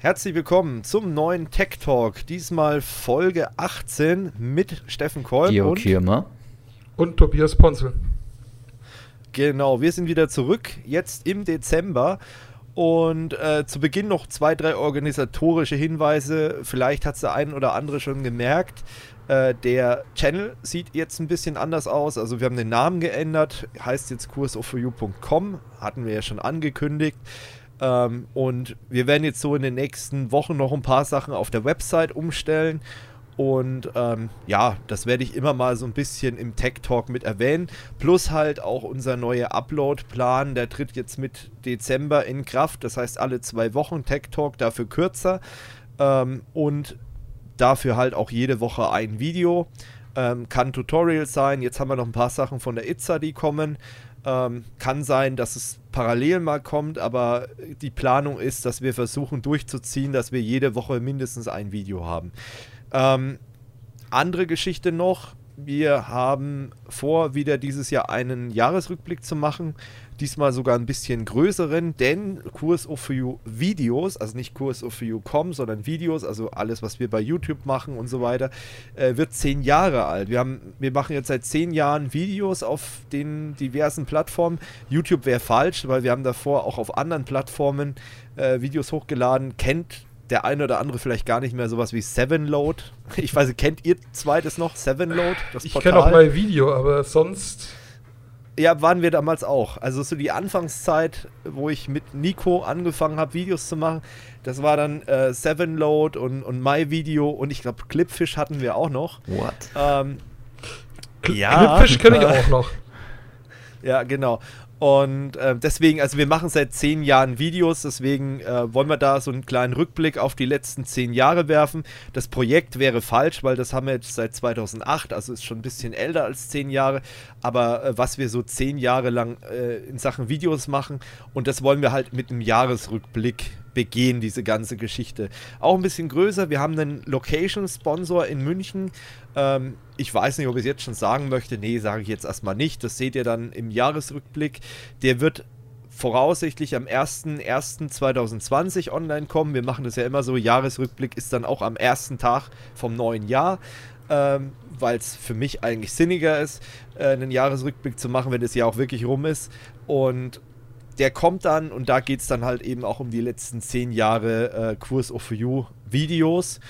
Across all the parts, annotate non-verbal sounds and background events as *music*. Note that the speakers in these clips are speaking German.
Herzlich willkommen zum neuen Tech Talk. Diesmal Folge 18 mit Steffen Kolb Georg und Kürmer und Tobias Ponzel. Genau, wir sind wieder zurück, jetzt im Dezember. Und äh, zu Beginn noch zwei, drei organisatorische Hinweise. Vielleicht hat es der ein oder andere schon gemerkt. Äh, der Channel sieht jetzt ein bisschen anders aus. Also wir haben den Namen geändert. Heißt jetzt kursoforyou.com. Hatten wir ja schon angekündigt. Ähm, und wir werden jetzt so in den nächsten Wochen noch ein paar Sachen auf der Website umstellen. Und ähm, ja, das werde ich immer mal so ein bisschen im Tech Talk mit erwähnen. Plus halt auch unser neuer Upload-Plan, der tritt jetzt mit Dezember in Kraft. Das heißt alle zwei Wochen Tech Talk, dafür kürzer. Ähm, und dafür halt auch jede Woche ein Video. Ähm, kann Tutorial sein. Jetzt haben wir noch ein paar Sachen von der Itza, die kommen. Ähm, kann sein, dass es parallel mal kommt, aber die Planung ist, dass wir versuchen durchzuziehen, dass wir jede Woche mindestens ein Video haben. Ähm, andere Geschichte noch, wir haben vor, wieder dieses Jahr einen Jahresrückblick zu machen diesmal sogar ein bisschen größeren, denn Kurs of You Videos, also nicht Kurs of You.com, sondern Videos, also alles, was wir bei YouTube machen und so weiter, äh, wird zehn Jahre alt. Wir, haben, wir machen jetzt seit zehn Jahren Videos auf den diversen Plattformen. YouTube wäre falsch, weil wir haben davor auch auf anderen Plattformen äh, Videos hochgeladen. Kennt der eine oder andere vielleicht gar nicht mehr sowas wie Seven Load. *laughs* Ich weiß, kennt ihr zweites noch? Seven Load? ich kenne auch mal Video, aber sonst ja, waren wir damals auch. Also so die Anfangszeit, wo ich mit Nico angefangen habe, Videos zu machen, das war dann äh, Seven Load und, und My Video und ich glaube Clipfish hatten wir auch noch. What? Ähm, ja. Clipfish kenne ich *laughs* auch noch. Ja, genau. Und äh, deswegen, also wir machen seit zehn Jahren Videos, deswegen äh, wollen wir da so einen kleinen Rückblick auf die letzten zehn Jahre werfen. Das Projekt wäre falsch, weil das haben wir jetzt seit 2008, also ist schon ein bisschen älter als zehn Jahre. Aber äh, was wir so zehn Jahre lang äh, in Sachen Videos machen und das wollen wir halt mit einem Jahresrückblick begehen, diese ganze Geschichte. Auch ein bisschen größer. Wir haben einen Location-Sponsor in München. Ähm, ich weiß nicht, ob ich es jetzt schon sagen möchte. Nee, sage ich jetzt erstmal nicht. Das seht ihr dann im Jahresrückblick. Der wird voraussichtlich am 01.01.2020 online kommen. Wir machen das ja immer so. Jahresrückblick ist dann auch am ersten Tag vom neuen Jahr. Ähm, weil es für mich eigentlich sinniger ist, äh, einen Jahresrückblick zu machen, wenn das Jahr auch wirklich rum ist. Und der kommt dann und da geht es dann halt eben auch um die letzten zehn Jahre äh, Kurs of You Videos.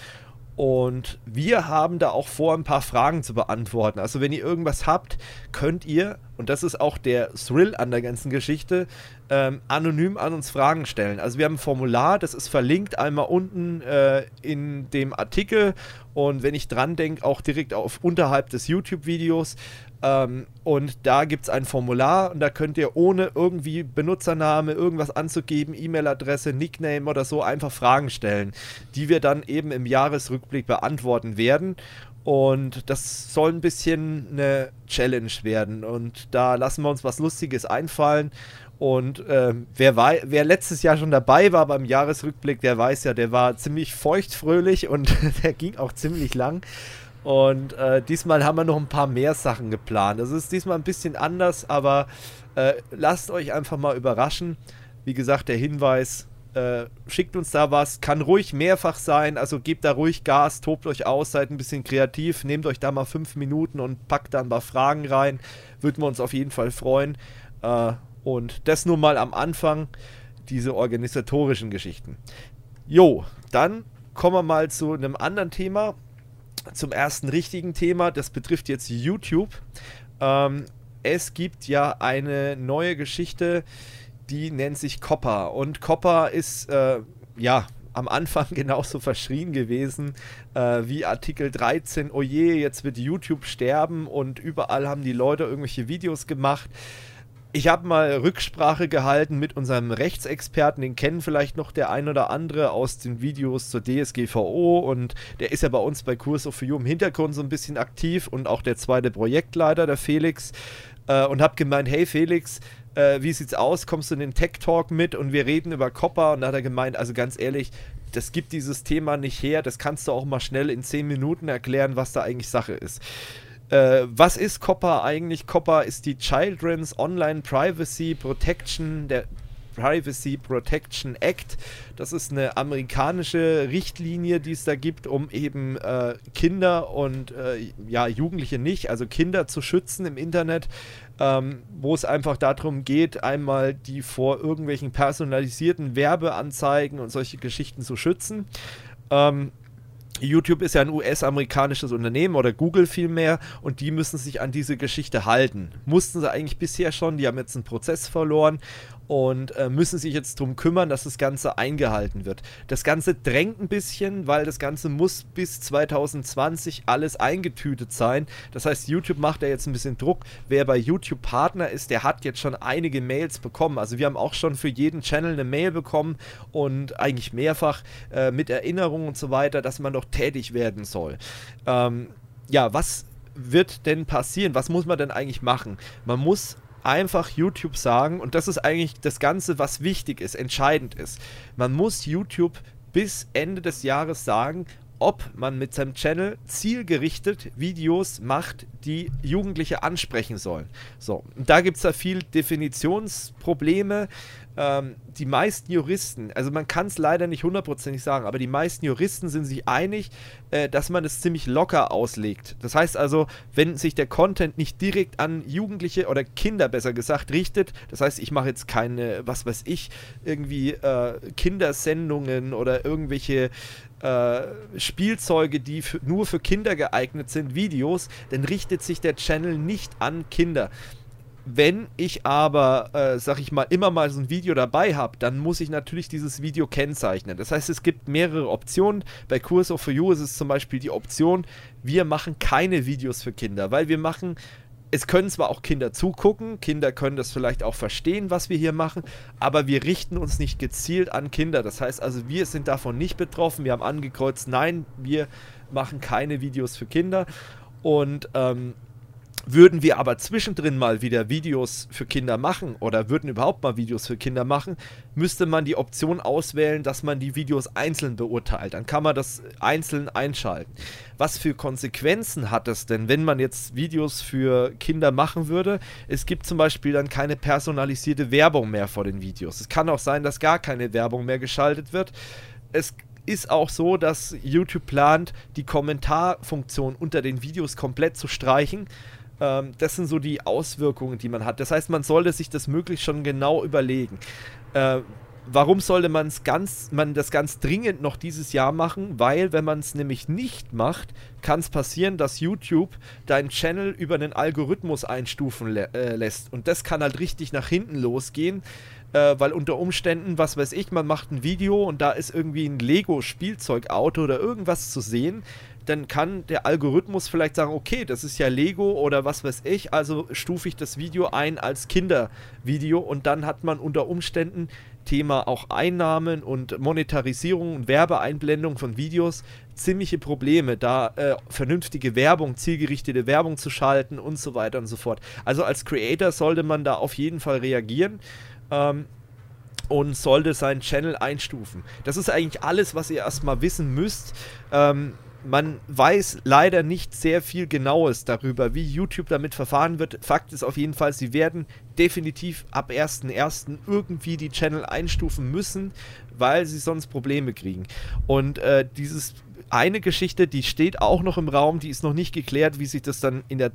Und wir haben da auch vor, ein paar Fragen zu beantworten. Also wenn ihr irgendwas habt, könnt ihr, und das ist auch der Thrill an der ganzen Geschichte, ähm, anonym an uns Fragen stellen. Also wir haben ein Formular, das ist verlinkt einmal unten äh, in dem Artikel und wenn ich dran denke, auch direkt auf unterhalb des YouTube-Videos. Ähm, und da gibt es ein Formular und da könnt ihr ohne irgendwie Benutzername, irgendwas anzugeben, E-Mail-Adresse, Nickname oder so einfach Fragen stellen, die wir dann eben im Jahresrückblick beantworten werden. Und das soll ein bisschen eine Challenge werden. Und da lassen wir uns was Lustiges einfallen. Und äh, wer, wer letztes Jahr schon dabei war beim Jahresrückblick, der weiß ja, der war ziemlich feuchtfröhlich und *laughs* der ging auch ziemlich lang. Und äh, diesmal haben wir noch ein paar mehr Sachen geplant. Das ist diesmal ein bisschen anders, aber äh, lasst euch einfach mal überraschen. Wie gesagt, der Hinweis, äh, schickt uns da was, kann ruhig mehrfach sein, also gebt da ruhig Gas, tobt euch aus, seid ein bisschen kreativ, nehmt euch da mal fünf Minuten und packt da ein paar Fragen rein. Würden wir uns auf jeden Fall freuen. Äh, und das nur mal am Anfang, diese organisatorischen Geschichten. Jo, dann kommen wir mal zu einem anderen Thema zum ersten richtigen Thema. Das betrifft jetzt YouTube. Ähm, es gibt ja eine neue Geschichte, die nennt sich Copper. Und Copper ist, äh, ja, am Anfang *laughs* genauso verschrien gewesen äh, wie Artikel 13. Oje, jetzt wird YouTube sterben und überall haben die Leute irgendwelche Videos gemacht. Ich habe mal Rücksprache gehalten mit unserem Rechtsexperten, den kennen vielleicht noch der ein oder andere aus den Videos zur DSGVO und der ist ja bei uns bei Kurs of You im Hintergrund so ein bisschen aktiv und auch der zweite Projektleiter, der Felix, äh, und habe gemeint, hey Felix, äh, wie sieht's aus? Kommst du in den Tech Talk mit? Und wir reden über Copper. Und da hat er gemeint, also ganz ehrlich, das gibt dieses Thema nicht her, das kannst du auch mal schnell in 10 Minuten erklären, was da eigentlich Sache ist. Äh, was ist COPPA eigentlich? COPPA ist die Children's Online Privacy Protection, der Privacy Protection Act. Das ist eine amerikanische Richtlinie, die es da gibt, um eben äh, Kinder und äh, ja, Jugendliche nicht, also Kinder zu schützen im Internet. Ähm, wo es einfach darum geht, einmal die vor irgendwelchen personalisierten Werbeanzeigen und solche Geschichten zu schützen. Ähm, YouTube ist ja ein US-amerikanisches Unternehmen oder Google vielmehr und die müssen sich an diese Geschichte halten. Mussten sie eigentlich bisher schon, die haben jetzt einen Prozess verloren und äh, müssen sich jetzt darum kümmern, dass das Ganze eingehalten wird. Das Ganze drängt ein bisschen, weil das Ganze muss bis 2020 alles eingetütet sein. Das heißt, YouTube macht da jetzt ein bisschen Druck. Wer bei YouTube Partner ist, der hat jetzt schon einige Mails bekommen. Also wir haben auch schon für jeden Channel eine Mail bekommen und eigentlich mehrfach äh, mit Erinnerungen und so weiter, dass man doch tätig werden soll. Ähm, ja, was wird denn passieren? Was muss man denn eigentlich machen? Man muss einfach YouTube sagen, und das ist eigentlich das Ganze, was wichtig ist, entscheidend ist. Man muss YouTube bis Ende des Jahres sagen, ob man mit seinem Channel zielgerichtet Videos macht, die Jugendliche ansprechen sollen. So, da gibt es da viel Definitionsprobleme ähm, die meisten Juristen, also man kann es leider nicht hundertprozentig sagen, aber die meisten Juristen sind sich einig, äh, dass man es ziemlich locker auslegt. Das heißt also, wenn sich der Content nicht direkt an Jugendliche oder Kinder besser gesagt richtet, das heißt, ich mache jetzt keine, was weiß ich, irgendwie äh, Kindersendungen oder irgendwelche äh, Spielzeuge, die nur für Kinder geeignet sind, Videos, dann richtet sich der Channel nicht an Kinder. Wenn ich aber, äh, sag ich mal, immer mal so ein Video dabei habe, dann muss ich natürlich dieses Video kennzeichnen. Das heißt, es gibt mehrere Optionen. Bei Cursor for You ist es zum Beispiel die Option, wir machen keine Videos für Kinder, weil wir machen es können zwar auch Kinder zugucken, Kinder können das vielleicht auch verstehen, was wir hier machen, aber wir richten uns nicht gezielt an Kinder. Das heißt also, wir sind davon nicht betroffen. Wir haben angekreuzt, nein, wir machen keine Videos für Kinder. Und ähm, würden wir aber zwischendrin mal wieder Videos für Kinder machen oder würden überhaupt mal Videos für Kinder machen, müsste man die Option auswählen, dass man die Videos einzeln beurteilt. Dann kann man das einzeln einschalten. Was für Konsequenzen hat es denn, wenn man jetzt Videos für Kinder machen würde? Es gibt zum Beispiel dann keine personalisierte Werbung mehr vor den Videos. Es kann auch sein, dass gar keine Werbung mehr geschaltet wird. Es ist auch so, dass YouTube plant, die Kommentarfunktion unter den Videos komplett zu streichen. Ähm, das sind so die Auswirkungen, die man hat. Das heißt, man sollte sich das möglichst schon genau überlegen. Äh, warum sollte man's ganz, man das ganz dringend noch dieses Jahr machen? Weil, wenn man es nämlich nicht macht, kann es passieren, dass YouTube deinen Channel über einen Algorithmus einstufen äh, lässt. Und das kann halt richtig nach hinten losgehen. Äh, weil unter Umständen, was weiß ich, man macht ein Video und da ist irgendwie ein Lego-Spielzeugauto oder irgendwas zu sehen, dann kann der Algorithmus vielleicht sagen, okay, das ist ja Lego oder was weiß ich, also stufe ich das Video ein als Kindervideo und dann hat man unter Umständen Thema auch Einnahmen und Monetarisierung und Werbeeinblendung von Videos ziemliche Probleme, da äh, vernünftige Werbung, zielgerichtete Werbung zu schalten und so weiter und so fort. Also als Creator sollte man da auf jeden Fall reagieren. Ähm, und sollte seinen Channel einstufen. Das ist eigentlich alles, was ihr erstmal wissen müsst. Ähm, man weiß leider nicht sehr viel Genaues darüber, wie YouTube damit verfahren wird. Fakt ist auf jeden Fall, sie werden definitiv ab 1.1. irgendwie die Channel einstufen müssen, weil sie sonst Probleme kriegen. Und äh, dieses eine Geschichte, die steht auch noch im Raum, die ist noch nicht geklärt, wie sich das dann in der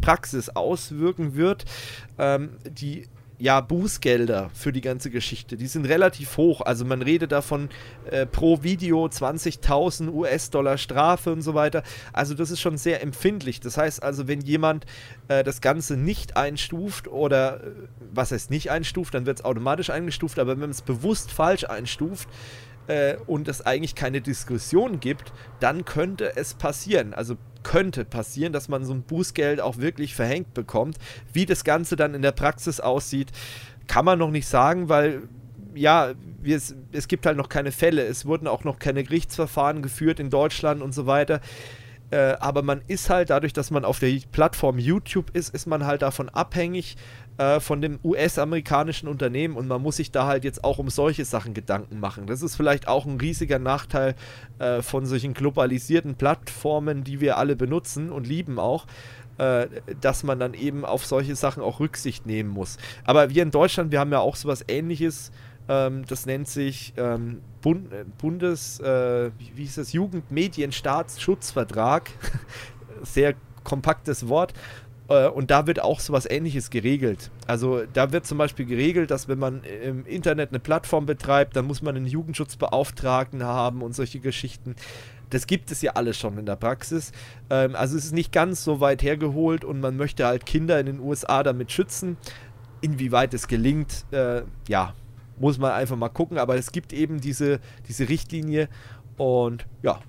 Praxis auswirken wird. Ähm, die ja, Bußgelder für die ganze Geschichte. Die sind relativ hoch. Also man redet davon äh, pro Video 20.000 US-Dollar Strafe und so weiter. Also das ist schon sehr empfindlich. Das heißt also, wenn jemand äh, das Ganze nicht einstuft oder äh, was heißt nicht einstuft, dann wird es automatisch eingestuft. Aber wenn man es bewusst falsch einstuft, äh, und es eigentlich keine Diskussion gibt, dann könnte es passieren. Also könnte passieren, dass man so ein Bußgeld auch wirklich verhängt bekommt. Wie das Ganze dann in der Praxis aussieht, kann man noch nicht sagen, weil ja, es, es gibt halt noch keine Fälle. Es wurden auch noch keine Gerichtsverfahren geführt in Deutschland und so weiter. Äh, aber man ist halt dadurch, dass man auf der Plattform YouTube ist, ist man halt davon abhängig, äh, von dem US-amerikanischen Unternehmen und man muss sich da halt jetzt auch um solche Sachen Gedanken machen. Das ist vielleicht auch ein riesiger Nachteil äh, von solchen globalisierten Plattformen, die wir alle benutzen und lieben auch. äh, dass man dann eben auf solche Sachen auch Rücksicht nehmen muss. Aber wir in Deutschland, wir haben ja auch sowas ähnliches. Ähm, das nennt sich ähm, Bund, äh, Bundes, äh, wie hieß das, Jugendmedienstaatsschutzvertrag. *laughs* Sehr kompaktes Wort. Äh, und da wird auch sowas ähnliches geregelt. Also da wird zum Beispiel geregelt, dass wenn man im Internet eine Plattform betreibt, dann muss man einen Jugendschutzbeauftragten haben und solche Geschichten. Das gibt es ja alles schon in der Praxis. Ähm, also es ist nicht ganz so weit hergeholt und man möchte halt Kinder in den USA damit schützen. Inwieweit es gelingt, äh, ja, muss man einfach mal gucken. Aber es gibt eben diese, diese Richtlinie und ja,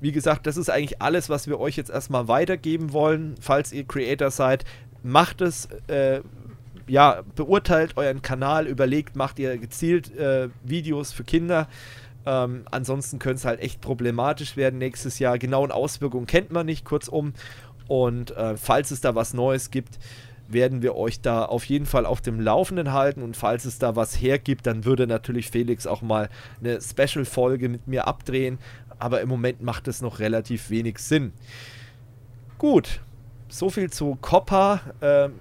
wie gesagt, das ist eigentlich alles, was wir euch jetzt erstmal weitergeben wollen. Falls ihr Creator seid, macht es, äh, ja, beurteilt euren Kanal, überlegt, macht ihr gezielt äh, Videos für Kinder. Ähm, ansonsten könnte es halt echt problematisch werden nächstes Jahr. Genauen Auswirkungen kennt man nicht, kurzum. Und äh, falls es da was Neues gibt, werden wir euch da auf jeden Fall auf dem Laufenden halten. Und falls es da was hergibt, dann würde natürlich Felix auch mal eine Special-Folge mit mir abdrehen aber im Moment macht es noch relativ wenig Sinn. Gut, so viel zu Coppa. Ähm,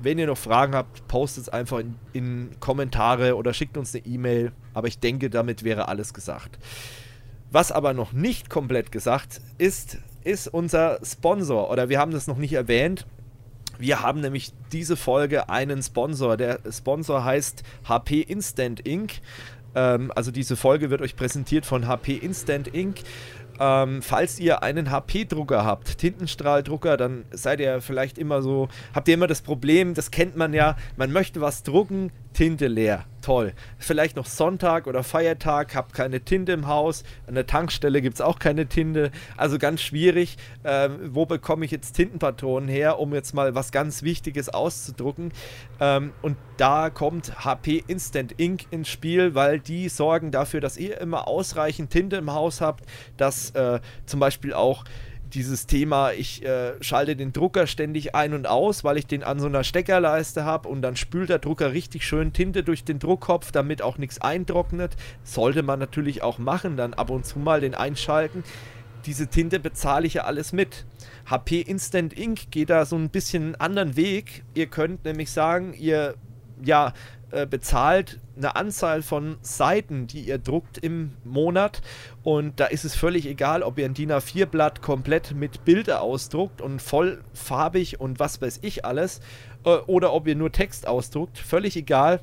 wenn ihr noch Fragen habt, postet es einfach in, in Kommentare oder schickt uns eine E-Mail. Aber ich denke, damit wäre alles gesagt. Was aber noch nicht komplett gesagt ist, ist unser Sponsor. Oder wir haben das noch nicht erwähnt. Wir haben nämlich diese Folge einen Sponsor. Der Sponsor heißt HP Instant Inc. Ähm, also diese Folge wird euch präsentiert von HP Instant Ink. Ähm, falls ihr einen HP-Drucker habt, Tintenstrahldrucker, dann seid ihr vielleicht immer so, habt ihr immer das Problem, das kennt man ja, man möchte was drucken, Tinte leer. Toll. Vielleicht noch Sonntag oder Feiertag, habt keine Tinte im Haus. An der Tankstelle gibt es auch keine Tinte. Also ganz schwierig. Ähm, wo bekomme ich jetzt Tintenpatronen her, um jetzt mal was ganz Wichtiges auszudrucken? Ähm, und da kommt HP Instant Ink ins Spiel, weil die sorgen dafür, dass ihr immer ausreichend Tinte im Haus habt, dass äh, zum Beispiel auch dieses Thema, ich äh, schalte den Drucker ständig ein und aus, weil ich den an so einer Steckerleiste habe und dann spült der Drucker richtig schön Tinte durch den Druckkopf, damit auch nichts eintrocknet. Sollte man natürlich auch machen, dann ab und zu mal den einschalten. Diese Tinte bezahle ich ja alles mit. HP Instant Ink geht da so ein bisschen einen anderen Weg. Ihr könnt nämlich sagen, ihr ja, äh, bezahlt eine Anzahl von Seiten, die ihr druckt im Monat. Und da ist es völlig egal, ob ihr ein DIN A4-Blatt komplett mit Bilder ausdruckt und voll farbig und was weiß ich alles. Äh, oder ob ihr nur Text ausdruckt. Völlig egal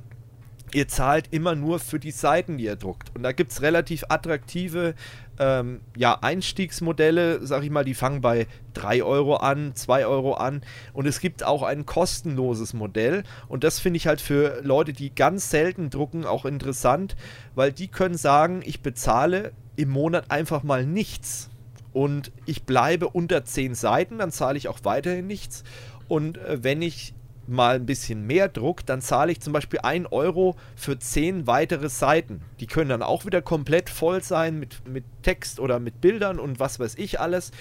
ihr zahlt immer nur für die Seiten, die ihr druckt. Und da gibt es relativ attraktive ähm, ja, Einstiegsmodelle, sag ich mal, die fangen bei 3 Euro an, 2 Euro an. Und es gibt auch ein kostenloses Modell. Und das finde ich halt für Leute, die ganz selten drucken, auch interessant, weil die können sagen, ich bezahle im Monat einfach mal nichts. Und ich bleibe unter 10 Seiten, dann zahle ich auch weiterhin nichts. Und äh, wenn ich mal ein bisschen mehr Druck, dann zahle ich zum Beispiel 1 Euro für 10 weitere Seiten. Die können dann auch wieder komplett voll sein mit, mit Text oder mit Bildern und was weiß ich alles.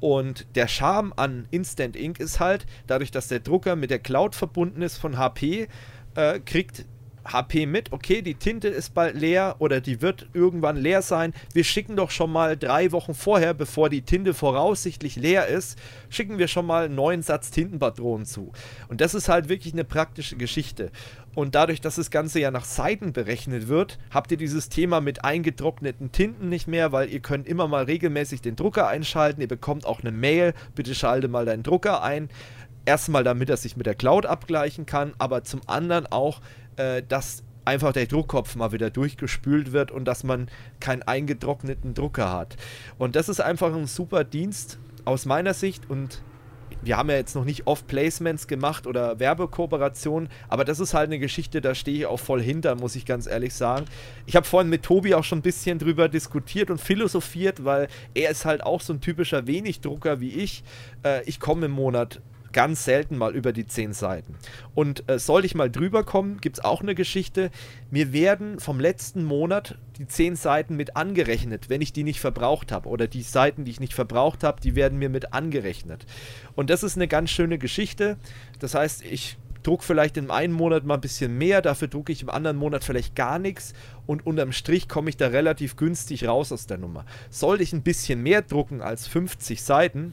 Und der Charme an Instant Ink ist halt, dadurch, dass der Drucker mit der Cloud verbunden ist von HP, äh, kriegt HP mit, okay, die Tinte ist bald leer oder die wird irgendwann leer sein. Wir schicken doch schon mal drei Wochen vorher, bevor die Tinte voraussichtlich leer ist, schicken wir schon mal einen neuen Satz Tintenpatronen zu. Und das ist halt wirklich eine praktische Geschichte. Und dadurch, dass das Ganze ja nach Seiten berechnet wird, habt ihr dieses Thema mit eingetrockneten Tinten nicht mehr, weil ihr könnt immer mal regelmäßig den Drucker einschalten. Ihr bekommt auch eine Mail, bitte schalte mal deinen Drucker ein. Erstmal, damit er sich mit der Cloud abgleichen kann, aber zum anderen auch, äh, dass einfach der Druckkopf mal wieder durchgespült wird und dass man keinen eingetrockneten Drucker hat. Und das ist einfach ein super Dienst aus meiner Sicht und wir haben ja jetzt noch nicht oft Placements gemacht oder Werbekooperationen, aber das ist halt eine Geschichte, da stehe ich auch voll hinter, muss ich ganz ehrlich sagen. Ich habe vorhin mit Tobi auch schon ein bisschen drüber diskutiert und philosophiert, weil er ist halt auch so ein typischer Wenigdrucker wie ich. Äh, ich komme im Monat ganz selten mal über die 10 Seiten. Und äh, sollte ich mal drüber kommen, gibt es auch eine Geschichte. Mir werden vom letzten Monat die 10 Seiten mit angerechnet, wenn ich die nicht verbraucht habe. Oder die Seiten, die ich nicht verbraucht habe, die werden mir mit angerechnet. Und das ist eine ganz schöne Geschichte. Das heißt, ich druck vielleicht im einen Monat mal ein bisschen mehr, dafür drucke ich im anderen Monat vielleicht gar nichts und unterm Strich komme ich da relativ günstig raus aus der Nummer. Sollte ich ein bisschen mehr drucken als 50 Seiten,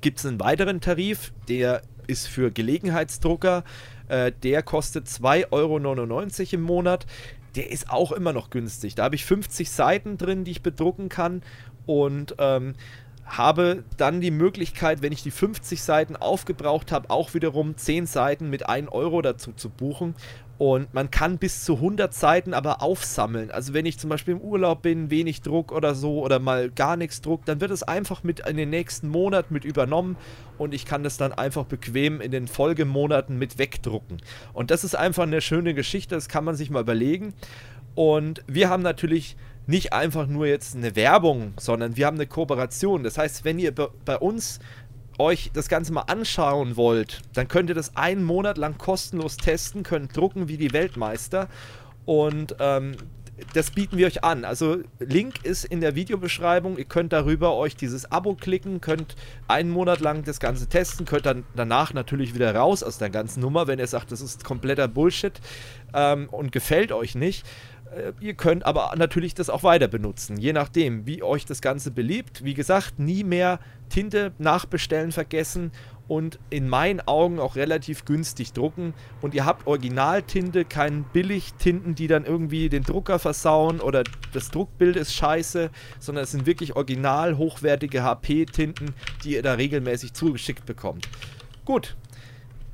gibt es einen weiteren Tarif, der ist für Gelegenheitsdrucker. Äh, der kostet 2,99 Euro im Monat. Der ist auch immer noch günstig. Da habe ich 50 Seiten drin, die ich bedrucken kann. Und ähm, habe dann die Möglichkeit, wenn ich die 50 Seiten aufgebraucht habe, auch wiederum 10 Seiten mit 1 Euro dazu zu buchen. Und man kann bis zu 100 Seiten aber aufsammeln. Also wenn ich zum Beispiel im Urlaub bin, wenig Druck oder so oder mal gar nichts Druck, dann wird es einfach mit in den nächsten Monat mit übernommen und ich kann das dann einfach bequem in den Folgemonaten mit wegdrucken. Und das ist einfach eine schöne Geschichte, das kann man sich mal überlegen. Und wir haben natürlich nicht einfach nur jetzt eine Werbung, sondern wir haben eine Kooperation. Das heißt, wenn ihr bei uns euch das Ganze mal anschauen wollt, dann könnt ihr das einen Monat lang kostenlos testen, könnt drucken wie die Weltmeister und ähm, das bieten wir euch an. Also Link ist in der Videobeschreibung. Ihr könnt darüber euch dieses Abo klicken, könnt einen Monat lang das Ganze testen, könnt dann danach natürlich wieder raus aus der ganzen Nummer, wenn ihr sagt, das ist kompletter Bullshit ähm, und gefällt euch nicht. Äh, ihr könnt aber natürlich das auch weiter benutzen, je nachdem, wie euch das Ganze beliebt. Wie gesagt, nie mehr Tinte nachbestellen vergessen und in meinen Augen auch relativ günstig drucken. Und ihr habt Originaltinte, keinen Billigtinten, die dann irgendwie den Drucker versauen oder das Druckbild ist scheiße, sondern es sind wirklich original hochwertige HP-Tinten, die ihr da regelmäßig zugeschickt bekommt. Gut,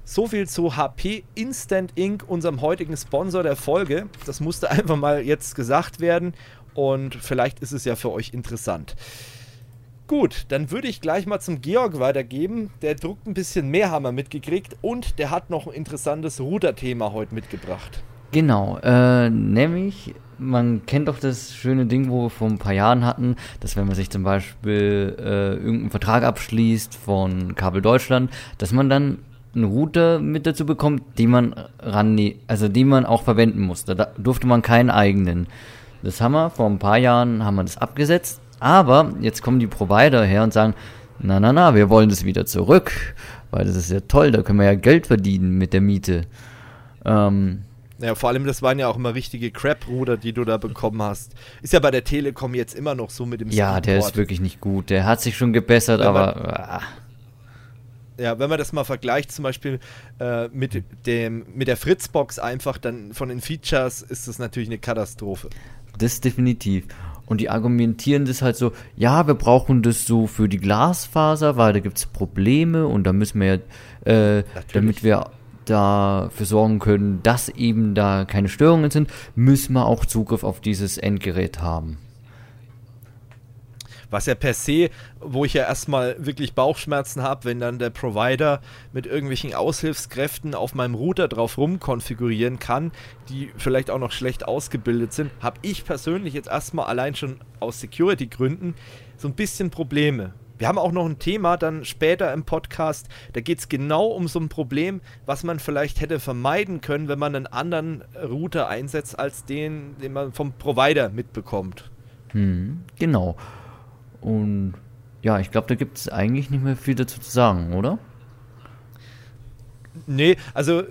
so viel zu HP Instant Ink, unserem heutigen Sponsor der Folge. Das musste *laughs* einfach mal jetzt gesagt werden und vielleicht ist es ja für euch interessant. Gut, dann würde ich gleich mal zum Georg weitergeben. Der druckt ein bisschen mehr Hammer mitgekriegt und der hat noch ein interessantes Ruder-Thema heute mitgebracht. Genau, äh, nämlich, man kennt doch das schöne Ding, wo wir vor ein paar Jahren hatten, dass wenn man sich zum Beispiel äh, irgendeinen Vertrag abschließt von Kabel Deutschland, dass man dann einen Router mit dazu bekommt, die man ran, also die man auch verwenden musste. Da durfte man keinen eigenen. Das haben wir vor ein paar Jahren haben wir das abgesetzt, aber jetzt kommen die Provider her und sagen, na na na, wir wollen das wieder zurück, weil das ist ja toll, da können wir ja Geld verdienen mit der Miete. Ähm, ja, vor allem, das waren ja auch immer richtige Crap-Ruder, die du da bekommen hast. Ist ja bei der Telekom jetzt immer noch so mit dem Ja, Speedboard. der ist wirklich nicht gut. Der hat sich schon gebessert, aber. Ah ja, wenn man das mal vergleicht, zum Beispiel äh, mit, dem, mit der Fritzbox einfach, dann von den Features ist das natürlich eine Katastrophe. Das definitiv. Und die argumentieren das halt so, ja, wir brauchen das so für die Glasfaser, weil da gibt es Probleme und da müssen wir ja, äh, damit wir dafür sorgen können, dass eben da keine Störungen sind, müssen wir auch Zugriff auf dieses Endgerät haben. Was ja per se, wo ich ja erstmal wirklich Bauchschmerzen habe, wenn dann der Provider mit irgendwelchen Aushilfskräften auf meinem Router drauf rumkonfigurieren kann, die vielleicht auch noch schlecht ausgebildet sind, habe ich persönlich jetzt erstmal allein schon aus Security-Gründen so ein bisschen Probleme. Wir haben auch noch ein Thema dann später im Podcast, da geht es genau um so ein Problem, was man vielleicht hätte vermeiden können, wenn man einen anderen Router einsetzt als den, den man vom Provider mitbekommt. Hm, genau. Und ja, ich glaube, da gibt es eigentlich nicht mehr viel dazu zu sagen, oder? Nee, also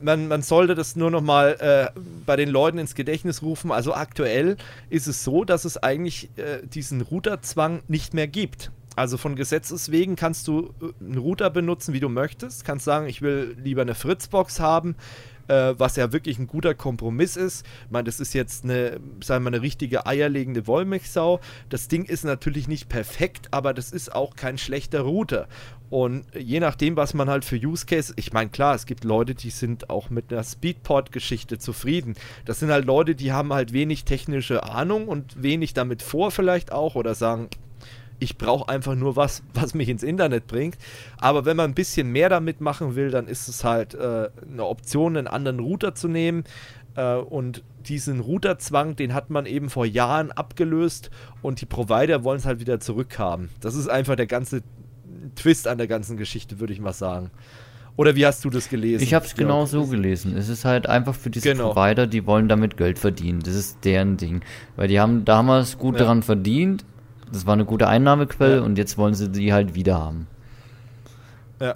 man, man sollte das nur noch mal äh, bei den Leuten ins Gedächtnis rufen. Also aktuell ist es so, dass es eigentlich äh, diesen Routerzwang nicht mehr gibt. Also von Gesetzes wegen kannst du äh, einen Router benutzen, wie du möchtest. Kannst sagen, ich will lieber eine Fritzbox haben äh, was ja wirklich ein guter Kompromiss ist. Ich meine, das ist jetzt eine, sagen wir, eine richtige eierlegende Wollmilchsau. Das Ding ist natürlich nicht perfekt, aber das ist auch kein schlechter Router. Und je nachdem, was man halt für Use Case, ich meine, klar, es gibt Leute, die sind auch mit einer Speedport-Geschichte zufrieden. Das sind halt Leute, die haben halt wenig technische Ahnung und wenig damit vor, vielleicht auch, oder sagen, ich brauche einfach nur was, was mich ins Internet bringt. Aber wenn man ein bisschen mehr damit machen will, dann ist es halt äh, eine Option, einen anderen Router zu nehmen. Äh, und diesen Routerzwang, den hat man eben vor Jahren abgelöst und die Provider wollen es halt wieder zurückhaben. Das ist einfach der ganze Twist an der ganzen Geschichte, würde ich mal sagen. Oder wie hast du das gelesen? Ich habe es genau so gelesen. Es ist halt einfach für diese genau. Provider, die wollen damit Geld verdienen. Das ist deren Ding. Weil die haben damals gut ja. daran verdient, das war eine gute Einnahmequelle ja. und jetzt wollen sie die halt wieder haben. Ja.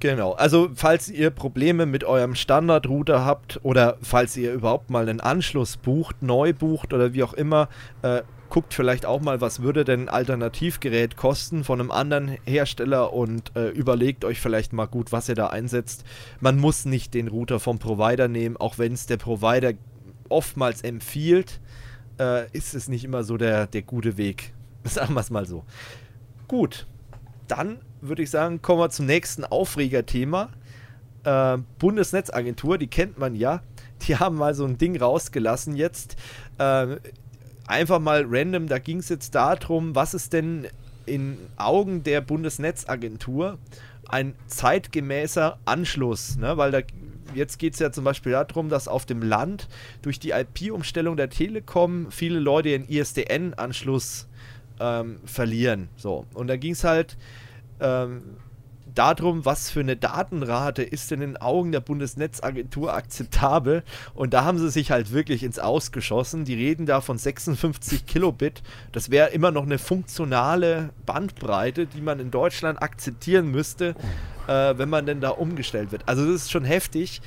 Genau. Also, falls ihr Probleme mit eurem Standardrouter habt oder falls ihr überhaupt mal einen Anschluss bucht, neu bucht oder wie auch immer, äh, guckt vielleicht auch mal, was würde denn ein Alternativgerät kosten von einem anderen Hersteller und äh, überlegt euch vielleicht mal gut, was ihr da einsetzt. Man muss nicht den Router vom Provider nehmen, auch wenn es der Provider oftmals empfiehlt, äh, ist es nicht immer so der, der gute Weg. *laughs* Sagen wir es mal so. Gut, dann würde ich sagen, kommen wir zum nächsten Aufregerthema. Äh, Bundesnetzagentur, die kennt man ja. Die *laughs* haben mal so ein Ding rausgelassen jetzt. Äh, einfach mal random, da ging es jetzt darum, was ist denn in Augen der Bundesnetzagentur ein zeitgemäßer Anschluss, ne? weil da jetzt geht es ja zum Beispiel darum, dass auf dem Land durch die IP-Umstellung der Telekom viele Leute ihren ISDN-Anschluss ähm, verlieren. So. Und da ging es halt ähm, darum, was für eine Datenrate ist denn in den Augen der Bundesnetzagentur akzeptabel. Und da haben sie sich halt wirklich ins Ausgeschossen. Die reden da von 56 Kilobit. Das wäre immer noch eine funktionale Bandbreite, die man in Deutschland akzeptieren müsste, äh, wenn man denn da umgestellt wird. Also das ist schon heftig,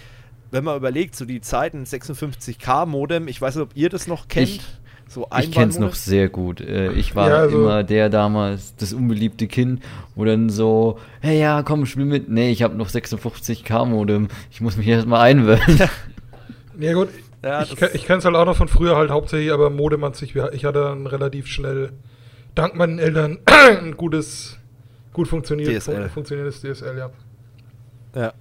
wenn man überlegt, so die Zeiten 56K Modem. Ich weiß nicht, ob ihr das noch kennt. Ich so ich kenne es noch sehr gut. Äh, ich war ja, also immer der damals, das unbeliebte Kind, wo dann so, hey ja, komm, spiel mit. Nee, ich habe noch 56k Modem. Ich muss mich erstmal einwählen. *laughs* ja gut, ja, ich, ich kenne es halt auch noch von früher halt hauptsächlich, aber Modem an sich, ich hatte dann relativ schnell, dank meinen Eltern, *clears throat* ein gutes, gut funktioniert, DSL. funktionierendes DSL, ja. Ja.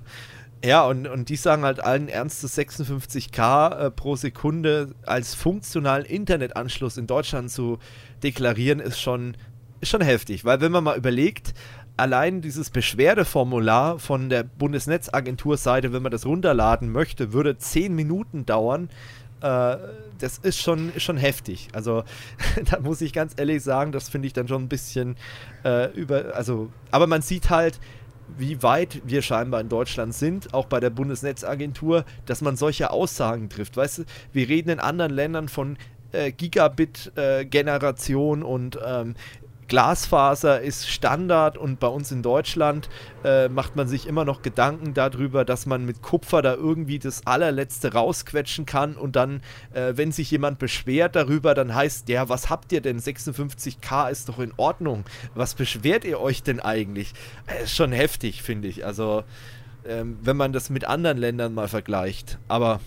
Ja, und, und die sagen halt allen Ernstes 56k äh, pro Sekunde als funktionalen Internetanschluss in Deutschland zu deklarieren, ist schon, ist schon heftig. Weil wenn man mal überlegt, allein dieses Beschwerdeformular von der Bundesnetzagenturseite, wenn man das runterladen möchte, würde 10 Minuten dauern. Äh, das ist schon, ist schon heftig. Also *laughs* da muss ich ganz ehrlich sagen, das finde ich dann schon ein bisschen äh, über. Also, aber man sieht halt, wie weit wir scheinbar in Deutschland sind, auch bei der Bundesnetzagentur, dass man solche Aussagen trifft. Weißt du, wir reden in anderen Ländern von äh, Gigabit-Generation äh, und ähm, Glasfaser ist Standard und bei uns in Deutschland äh, macht man sich immer noch Gedanken darüber, dass man mit Kupfer da irgendwie das allerletzte rausquetschen kann und dann, äh, wenn sich jemand beschwert darüber, dann heißt der, was habt ihr denn? 56k ist doch in Ordnung. Was beschwert ihr euch denn eigentlich? Äh, ist schon heftig, finde ich. Also, ähm, wenn man das mit anderen Ländern mal vergleicht. Aber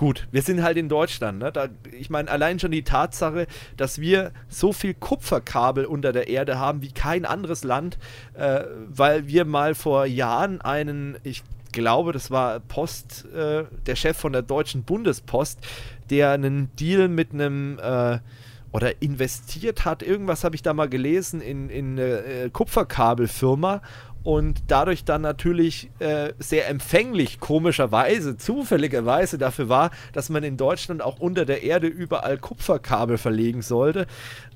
Gut, wir sind halt in Deutschland. Ne? Da, ich meine, allein schon die Tatsache, dass wir so viel Kupferkabel unter der Erde haben wie kein anderes Land, äh, weil wir mal vor Jahren einen, ich glaube, das war Post, äh, der Chef von der Deutschen Bundespost, der einen Deal mit einem äh, oder investiert hat, irgendwas habe ich da mal gelesen, in, in eine äh, Kupferkabelfirma und dadurch dann natürlich äh, sehr empfänglich, komischerweise, zufälligerweise dafür war, dass man in Deutschland auch unter der Erde überall Kupferkabel verlegen sollte.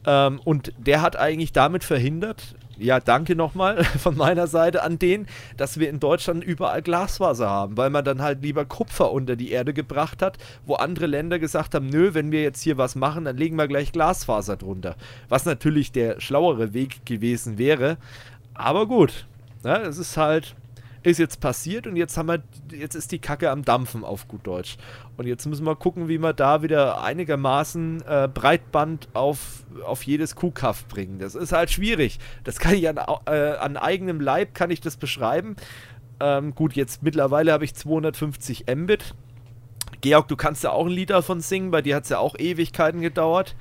Ähm, und der hat eigentlich damit verhindert, ja, danke nochmal *laughs* von meiner Seite an den, dass wir in Deutschland überall Glasfaser haben, weil man dann halt lieber Kupfer unter die Erde gebracht hat, wo andere Länder gesagt haben, nö, wenn wir jetzt hier was machen, dann legen wir gleich Glasfaser drunter. Was natürlich der schlauere Weg gewesen wäre. Aber gut, Ne? Es ist halt, ist jetzt passiert und jetzt haben wir, jetzt ist die Kacke am Dampfen auf gut Deutsch. Und jetzt müssen wir gucken, wie wir da wieder einigermaßen äh, Breitband auf, auf jedes Kuhkaff bringen. Das ist halt schwierig. Das kann ich an, äh, an eigenem Leib kann ich das beschreiben. Ähm, gut, jetzt mittlerweile habe ich 250 Mbit. Georg, du kannst ja auch ein Lied davon singen, bei dir hat es ja auch Ewigkeiten gedauert.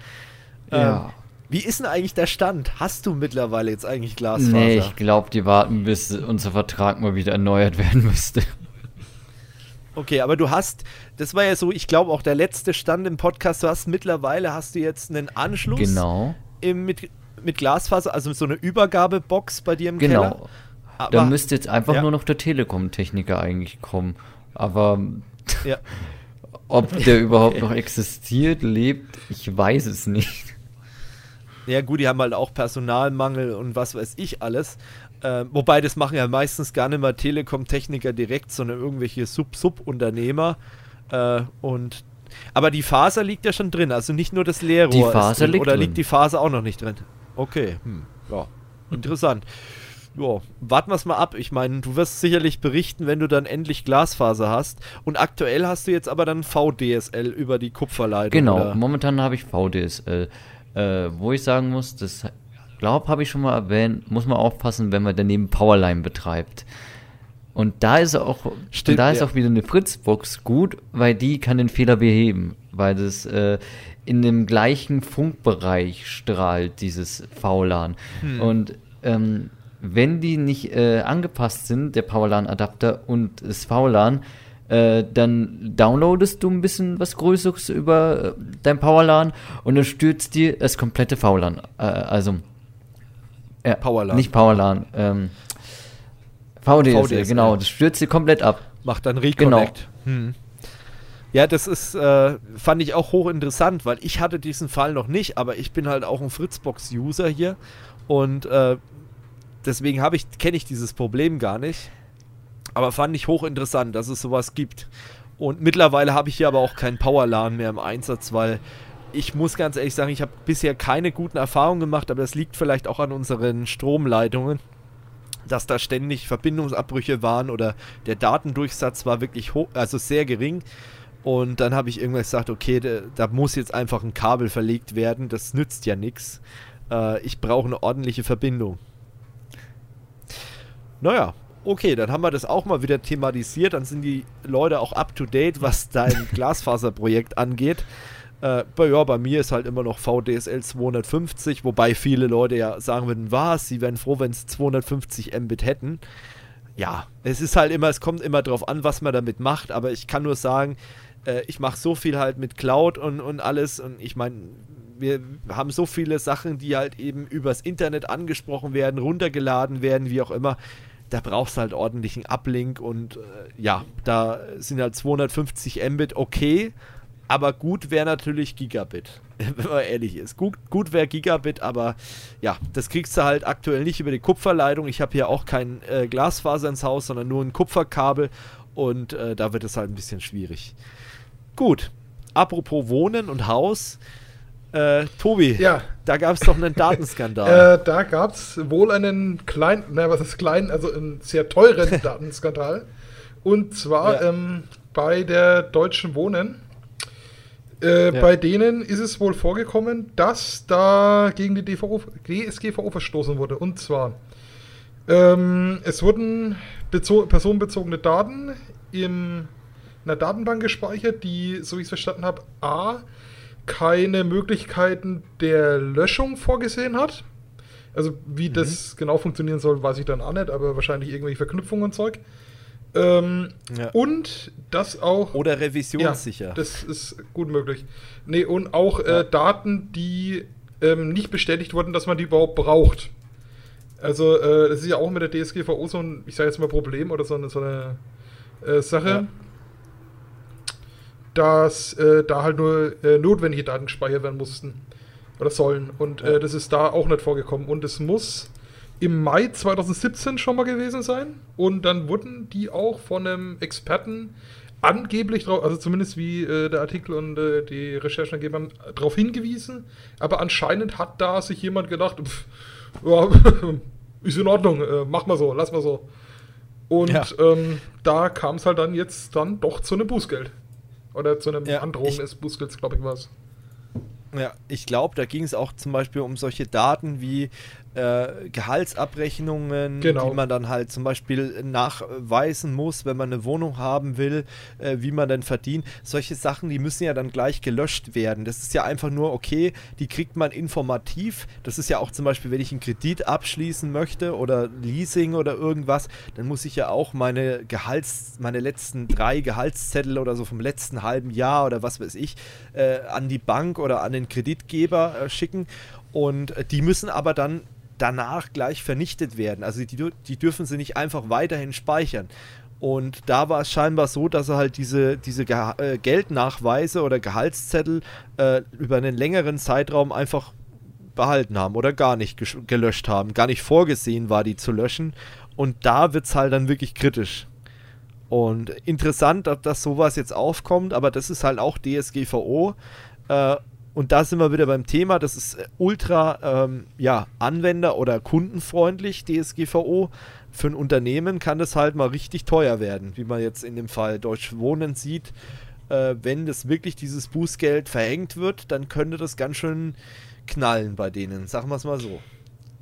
Ja. Wie ist denn eigentlich der Stand? Hast du mittlerweile jetzt eigentlich Glasfaser? Nee, ich glaube, die warten, bis unser Vertrag mal wieder erneuert werden müsste. Okay, aber du hast, das war ja so, ich glaube auch der letzte Stand im Podcast, du hast mittlerweile, hast du jetzt einen Anschluss. Genau. Im, mit, mit Glasfaser, also so eine Übergabebox bei dir im genau. Keller. Genau. Da müsste jetzt einfach ja. nur noch der Telekom-Techniker eigentlich kommen. Aber ja. *laughs* ob der überhaupt noch existiert, lebt, ich weiß es nicht. Ja, gut, die haben halt auch Personalmangel und was weiß ich alles. Äh, wobei das machen ja meistens gar nicht mehr Telekom-Techniker direkt, sondern irgendwelche Sub-Sub-Unternehmer. Äh, und aber die Faser liegt ja schon drin, also nicht nur das Leerrohr. Die Faser drin, liegt Oder drin. liegt die Faser auch noch nicht drin? Okay, hm. ja, interessant. Ja, warten wir es mal ab. Ich meine, du wirst sicherlich berichten, wenn du dann endlich Glasfaser hast. Und aktuell hast du jetzt aber dann VDSL über die Kupferleitung. Genau, oder? momentan habe ich VDSL. Äh, wo ich sagen muss, das glaube, habe ich schon mal erwähnt, muss man aufpassen, wenn man daneben Powerline betreibt. Und da ist auch, Stimmt, da ist ja. auch wieder eine Fritzbox gut, weil die kann den Fehler beheben, weil das äh, in dem gleichen Funkbereich strahlt, dieses VLAN. Hm. Und ähm, wenn die nicht äh, angepasst sind, der Powerlan-Adapter und das VLAN, äh, dann downloadest du ein bisschen was Größeres über äh, dein Powerlan und dann stürzt dir das komplette VLAN. Äh, also äh, Powerlan. Nicht Powerlan. Ähm, VDSL, VDSL, genau. Das stürzt dir komplett ab. Macht dann Reconnect. Genau. Hm. Ja, das ist, äh, fand ich auch hochinteressant, weil ich hatte diesen Fall noch nicht, aber ich bin halt auch ein Fritzbox-User hier und äh, deswegen habe ich, kenne ich dieses Problem gar nicht. Aber fand ich hochinteressant, dass es sowas gibt. Und mittlerweile habe ich hier aber auch keinen Powerlan mehr im Einsatz, weil ich muss ganz ehrlich sagen, ich habe bisher keine guten Erfahrungen gemacht, aber das liegt vielleicht auch an unseren Stromleitungen, dass da ständig Verbindungsabbrüche waren oder der Datendurchsatz war wirklich hoch, also sehr gering. Und dann habe ich irgendwann gesagt, okay, da, da, muss jetzt einfach ein Kabel verlegt werden, das nützt ja nichts. Äh, ich brauche eine ordentliche Verbindung. Naja, okay, dann haben wir das auch mal wieder thematisiert. Dann sind die Leute auch up to date, was *laughs* dein Glasfaserprojekt angeht. Äh, bei, ja, bei mir ist halt immer noch VDSL 250, wobei viele Leute ja sagen würden, was, sie wären froh, wenn es 250 Mbit hätten. Ja, es ist halt immer, es kommt immer drauf an, was man damit macht, aber ich kann nur sagen, äh, ich mache so viel halt mit Cloud und, und alles und ich meine, wir haben so viele Sachen, die halt eben übers Internet angesprochen werden, runtergeladen werden, wie auch immer da brauchst du halt ordentlichen Uplink und äh, ja, da sind halt 250 Mbit okay, aber gut wäre natürlich Gigabit, *laughs* wenn man ehrlich ist. Gut, gut wäre Gigabit, aber ja, das kriegst du halt aktuell nicht über die Kupferleitung. Ich habe hier auch kein äh, Glasfaser ins Haus, sondern nur ein Kupferkabel und äh, da wird es halt ein bisschen schwierig. Gut, apropos Wohnen und Haus. Äh, Tobi, ja. da gab es doch einen Datenskandal. *laughs* äh, da gab es wohl einen kleinen, na was ist klein, also einen sehr teuren *laughs* Datenskandal. Und zwar ja. ähm, bei der Deutschen Wohnen. Äh, ja. Bei denen ist es wohl vorgekommen, dass da gegen die DVO, DSGVO verstoßen wurde. Und zwar, ähm, es wurden personenbezogene Daten in einer Datenbank gespeichert, die, so wie ich es verstanden habe, A, keine Möglichkeiten der Löschung vorgesehen hat. Also wie mhm. das genau funktionieren soll, weiß ich dann auch nicht, aber wahrscheinlich irgendwelche Verknüpfungen und Zeug. Ähm, ja. Und das auch. Oder revisionssicher. Ja, das ist gut möglich. Nee, und auch äh, ja. äh, Daten, die ähm, nicht bestätigt wurden, dass man die überhaupt braucht. Also, äh, das ist ja auch mit der DSGVO so ein, ich sage jetzt mal, Problem oder so eine, so eine äh, Sache. Dass äh, da halt nur äh, notwendige Daten gespeichert werden mussten oder sollen. Und ja. äh, das ist da auch nicht vorgekommen. Und es muss im Mai 2017 schon mal gewesen sein. Und dann wurden die auch von einem Experten angeblich drauf, also zumindest wie äh, der Artikel und äh, die Recherchen ergeben haben, darauf hingewiesen. Aber anscheinend hat da sich jemand gedacht, pff, ja, *laughs* ist in Ordnung, äh, mach mal so, lass mal so. Und ja. ähm, da kam es halt dann jetzt dann doch zu einem Bußgeld. Oder zu einem ja, Androhung des Buskels, glaube ich, was. Ja, ich glaube, da ging es auch zum Beispiel um solche Daten wie äh, Gehaltsabrechnungen, genau. die man dann halt zum Beispiel nachweisen muss, wenn man eine Wohnung haben will, äh, wie man dann verdient. Solche Sachen, die müssen ja dann gleich gelöscht werden. Das ist ja einfach nur, okay, die kriegt man informativ. Das ist ja auch zum Beispiel, wenn ich einen Kredit abschließen möchte oder Leasing oder irgendwas, dann muss ich ja auch meine Gehalts, meine letzten drei Gehaltszettel oder so vom letzten halben Jahr oder was weiß ich, äh, an die Bank oder an den Kreditgeber äh, schicken. Und äh, die müssen aber dann danach gleich vernichtet werden. Also die, die dürfen sie nicht einfach weiterhin speichern. Und da war es scheinbar so, dass sie halt diese, diese Ge äh, Geldnachweise oder Gehaltszettel äh, über einen längeren Zeitraum einfach behalten haben oder gar nicht gelöscht haben. Gar nicht vorgesehen war, die zu löschen. Und da wird es halt dann wirklich kritisch. Und interessant, dass sowas jetzt aufkommt, aber das ist halt auch DSGVO. Äh, und da sind wir wieder beim Thema, das ist äh, ultra ähm, ja, anwender- oder kundenfreundlich, DSGVO. Für ein Unternehmen kann das halt mal richtig teuer werden, wie man jetzt in dem Fall Deutsch Wohnen sieht. äh, wenn das wirklich dieses Bußgeld verhängt wird, dann könnte das ganz schön knallen bei denen, sagen wir es mal so.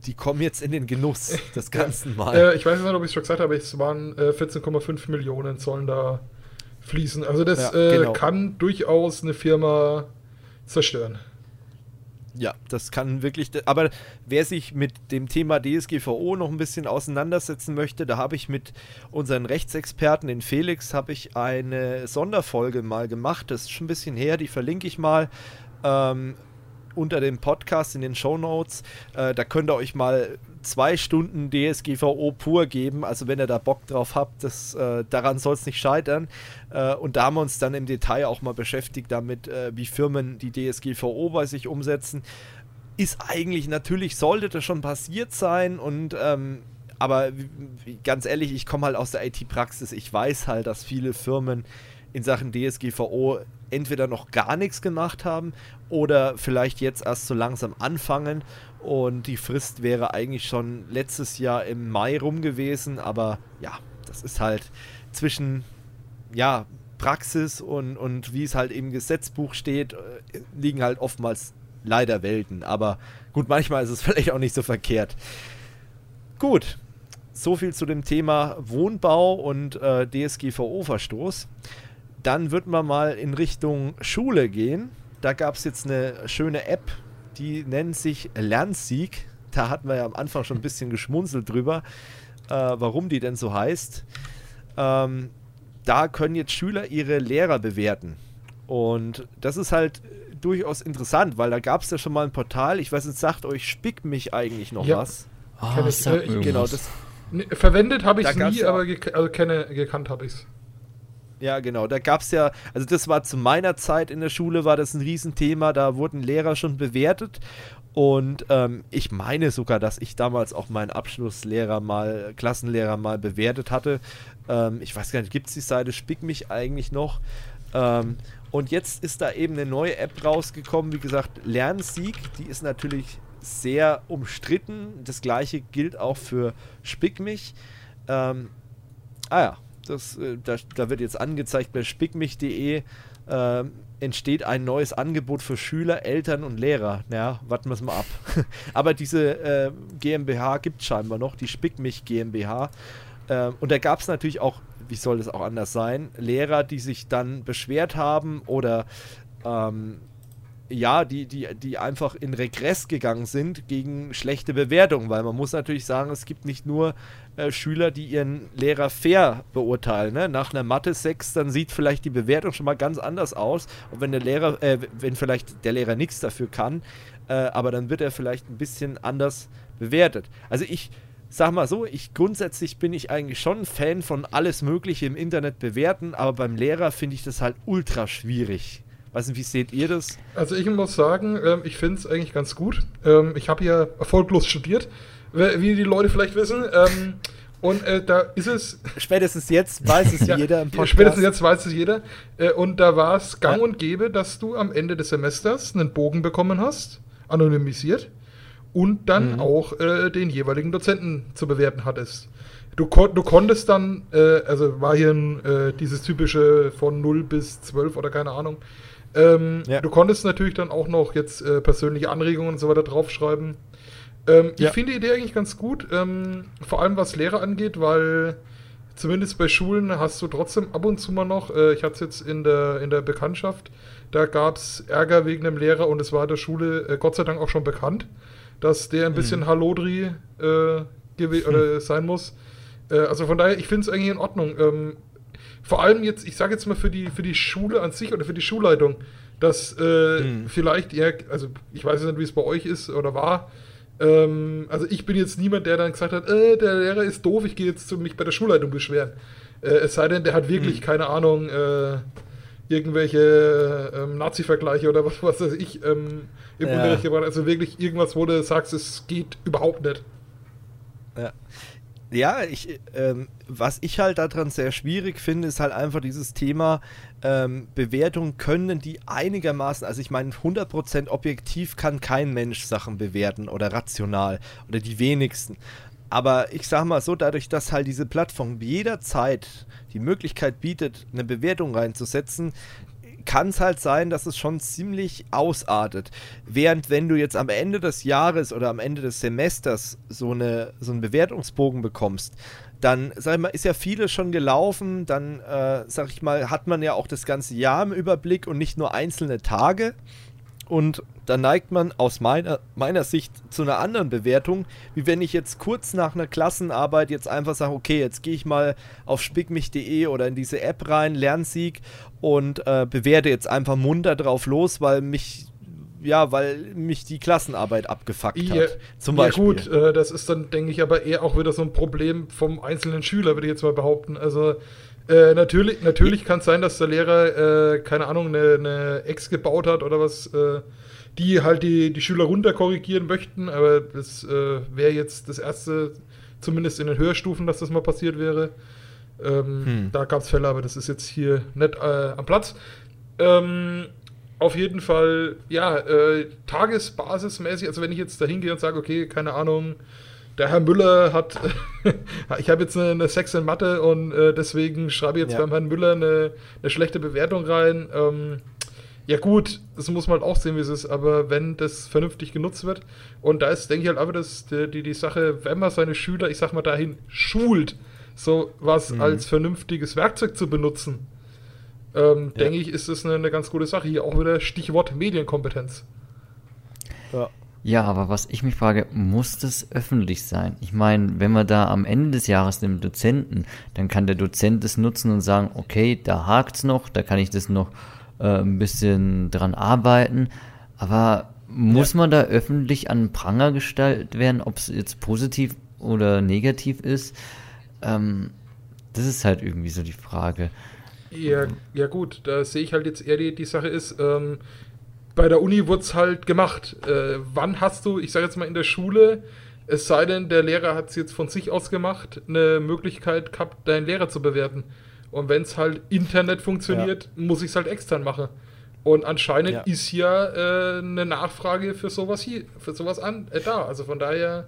Die kommen jetzt in den Genuss *laughs* des Ganzen mal. Äh, ich weiß nicht, ob ich es schon gesagt habe, es waren äh, 14,5 Millionen sollen da fließen. Also das ja, äh, genau. kann durchaus eine Firma zerstören. Ja, das kann wirklich. Aber wer sich mit dem Thema DSGVO noch ein bisschen auseinandersetzen möchte, da habe ich mit unseren Rechtsexperten in Felix habe ich eine Sonderfolge mal gemacht. Das ist schon ein bisschen her. Die verlinke ich mal. Ähm, unter dem Podcast in den Show Notes. Äh, da könnt ihr euch mal zwei Stunden DSGVO pur geben. Also wenn ihr da Bock drauf habt, das, äh, daran soll es nicht scheitern. Äh, und da haben wir uns dann im Detail auch mal beschäftigt damit, äh, wie Firmen die DSGVO bei sich umsetzen. Ist eigentlich natürlich, sollte das schon passiert sein und ähm, aber ganz ehrlich, ich komme halt aus der IT-Praxis. Ich weiß halt, dass viele Firmen in Sachen DSGVO entweder noch gar nichts gemacht haben oder vielleicht jetzt erst so langsam anfangen. Und die Frist wäre eigentlich schon letztes Jahr im Mai rum gewesen, aber ja, das ist halt zwischen ja, Praxis und, und wie es halt im Gesetzbuch steht, äh, liegen halt oftmals leider Welten. Aber gut, manchmal ist es *laughs* vielleicht auch nicht so verkehrt. Gut, so viel zu dem Thema Wohnbau und äh, DSGVO-Verstoß. Dann wird man mal in Richtung Schule gehen. Da gab es jetzt eine schöne App, die nennt sich Lernsieg. Da hatten wir ja am Anfang schon ein bisschen geschmunzelt drüber, äh, warum die denn so heißt. Ähm, da können jetzt Schüler ihre Lehrer bewerten. Und das ist halt durchaus interessant, weil da gab es ja schon mal ein Portal. Ich weiß nicht, sagt euch, spickt mich eigentlich noch ja. was? Oh, ich, äh, genau, das. Ne, verwendet habe ich es nie, aber gek also kenne, gekannt habe ich es. Ja, genau. Da gab es ja, also das war zu meiner Zeit in der Schule, war das ein Riesenthema. Da wurden Lehrer schon bewertet. Und ähm, ich meine sogar, dass ich damals auch meinen Abschlusslehrer mal, Klassenlehrer mal bewertet hatte. Ähm, ich weiß gar nicht, gibt es die Seite Spick mich eigentlich noch? Ähm, und jetzt ist da eben eine neue App rausgekommen. Wie gesagt, Lernsieg, die ist natürlich sehr umstritten. Das gleiche gilt auch für Spick mich. Ähm, ah ja, das, äh, da, da, wird jetzt angezeigt bei spickmich.de äh, entsteht ein neues Angebot für Schüler, Eltern und Lehrer. Ja, warten wir es mal ab. *laughs* Aber diese äh, GmbH gibt es scheinbar noch, die Spickmich GmbH. Äh, und da gab es natürlich auch, wie soll es auch anders sein, Lehrer, die sich dann beschwert haben oder ähm, ja, die, die, die einfach in Regress gegangen sind gegen schlechte Bewertungen, weil man muss natürlich sagen, es gibt nicht nur äh, Schüler, die ihren Lehrer fair beurteilen. Ne? Nach einer Mathe 6, dann sieht vielleicht die Bewertung schon mal ganz anders aus. Und wenn der Lehrer, äh, wenn vielleicht der Lehrer nichts dafür kann, äh, aber dann wird er vielleicht ein bisschen anders bewertet. Also ich sag mal so, ich grundsätzlich bin ich eigentlich schon ein Fan von alles Mögliche im Internet bewerten, aber beim Lehrer finde ich das halt ultra schwierig. Weiß nicht, wie seht ihr das? Also ich muss sagen, ähm, ich finde es eigentlich ganz gut. Ähm, ich habe ja erfolglos studiert, wie die Leute vielleicht wissen. Ähm, und äh, da ist es. Spätestens jetzt weiß es *laughs* ja, jeder im Podcast. Spätestens jetzt weiß es jeder. Äh, und da war es gang ja. und gäbe, dass du am Ende des Semesters einen Bogen bekommen hast, anonymisiert, und dann mhm. auch äh, den jeweiligen Dozenten zu bewerten hattest. Du, kon du konntest dann, äh, also war hier äh, dieses typische von 0 bis 12 oder keine Ahnung, ähm, ja. Du konntest natürlich dann auch noch jetzt äh, persönliche Anregungen und so weiter draufschreiben. Ähm, ja. Ich finde die Idee eigentlich ganz gut, ähm, vor allem was Lehrer angeht, weil zumindest bei Schulen hast du trotzdem ab und zu mal noch, äh, ich hatte es jetzt in der, in der Bekanntschaft, da gab es Ärger wegen einem Lehrer und es war der Schule äh, Gott sei Dank auch schon bekannt, dass der ein bisschen mhm. Hallodri äh, hm. sein muss. Äh, also von daher, ich finde es eigentlich in Ordnung. Ähm, vor allem jetzt, ich sage jetzt mal für die, für die Schule an sich oder für die Schulleitung, dass äh, hm. vielleicht, ja, also ich weiß nicht, wie es bei euch ist oder war, ähm, also ich bin jetzt niemand, der dann gesagt hat, äh, der Lehrer ist doof, ich gehe jetzt zu mich bei der Schulleitung beschweren. Äh, es sei denn, der hat wirklich, hm. keine Ahnung, äh, irgendwelche ähm, Nazi-Vergleiche oder was, was weiß ich ähm, im ja. Unterricht gebracht. Also wirklich irgendwas, wo du sagst, es geht überhaupt nicht. Ja. Ja, ich, ähm, was ich halt daran sehr schwierig finde, ist halt einfach dieses Thema ähm, Bewertungen können die einigermaßen, also ich meine 100% objektiv kann kein Mensch Sachen bewerten oder rational oder die wenigsten. Aber ich sag mal so, dadurch, dass halt diese Plattform jederzeit die Möglichkeit bietet, eine Bewertung reinzusetzen, kann es halt sein, dass es schon ziemlich ausartet. Während wenn du jetzt am Ende des Jahres oder am Ende des Semesters so, eine, so einen Bewertungsbogen bekommst, dann, sag ich mal, ist ja vieles schon gelaufen, dann, äh, sag ich mal, hat man ja auch das ganze Jahr im Überblick und nicht nur einzelne Tage. Und da neigt man aus meiner, meiner Sicht zu einer anderen Bewertung, wie wenn ich jetzt kurz nach einer Klassenarbeit jetzt einfach sage, okay, jetzt gehe ich mal auf spickmich.de oder in diese App rein, Lernsieg und äh, bewerte jetzt einfach munter drauf los, weil mich ja, weil mich die Klassenarbeit abgefuckt ja, hat. Zum Beispiel. Ja gut, äh, das ist dann, denke ich, aber eher auch wieder so ein Problem vom einzelnen Schüler, würde ich jetzt mal behaupten. Also äh, natürlich, natürlich kann es sein, dass der Lehrer, äh, keine Ahnung, eine, eine Ex gebaut hat oder was, äh, die halt die, die Schüler runterkorrigieren möchten, aber das äh, wäre jetzt das erste, zumindest in den Höherstufen, dass das mal passiert wäre. Ähm, hm. Da gab es Fälle, aber das ist jetzt hier nicht äh, am Platz. Ähm, auf jeden Fall, ja, äh, tagesbasismäßig, also wenn ich jetzt da hingehe und sage, okay, keine Ahnung, der Herr Müller hat, *laughs* ich habe jetzt eine, eine Sex in Mathe und äh, deswegen schreibe ich jetzt ja. beim Herrn Müller eine, eine schlechte Bewertung rein. Ähm, ja gut, das muss man halt auch sehen, wie es ist, aber wenn das vernünftig genutzt wird und da ist, denke ich halt einfach, dass die, die, die Sache, wenn man seine Schüler, ich sag mal, dahin schult, so was mhm. als vernünftiges Werkzeug zu benutzen, ähm, ja. denke ich, ist das eine, eine, ganz gute Sache. Hier auch wieder Stichwort Medienkompetenz. Ja. Ja, aber was ich mich frage, muss das öffentlich sein? Ich meine, wenn wir da am Ende des Jahres dem Dozenten, dann kann der Dozent es nutzen und sagen, okay, da hakt's noch, da kann ich das noch äh, ein bisschen dran arbeiten. Aber muss ja. man da öffentlich an Pranger gestellt werden, ob es jetzt positiv oder negativ ist? Ähm, das ist halt irgendwie so die Frage. Ja, ja gut, da sehe ich halt jetzt eher die, die Sache ist, ähm, bei der Uni wurde es halt gemacht. Äh, wann hast du, ich sage jetzt mal in der Schule, es sei denn, der Lehrer hat es jetzt von sich aus gemacht, eine Möglichkeit gehabt, deinen Lehrer zu bewerten. Und wenn es halt Internet funktioniert, ja. muss ich es halt extern machen. Und anscheinend ja. ist ja äh, eine Nachfrage für sowas hier, für sowas an, äh, da. Also von daher.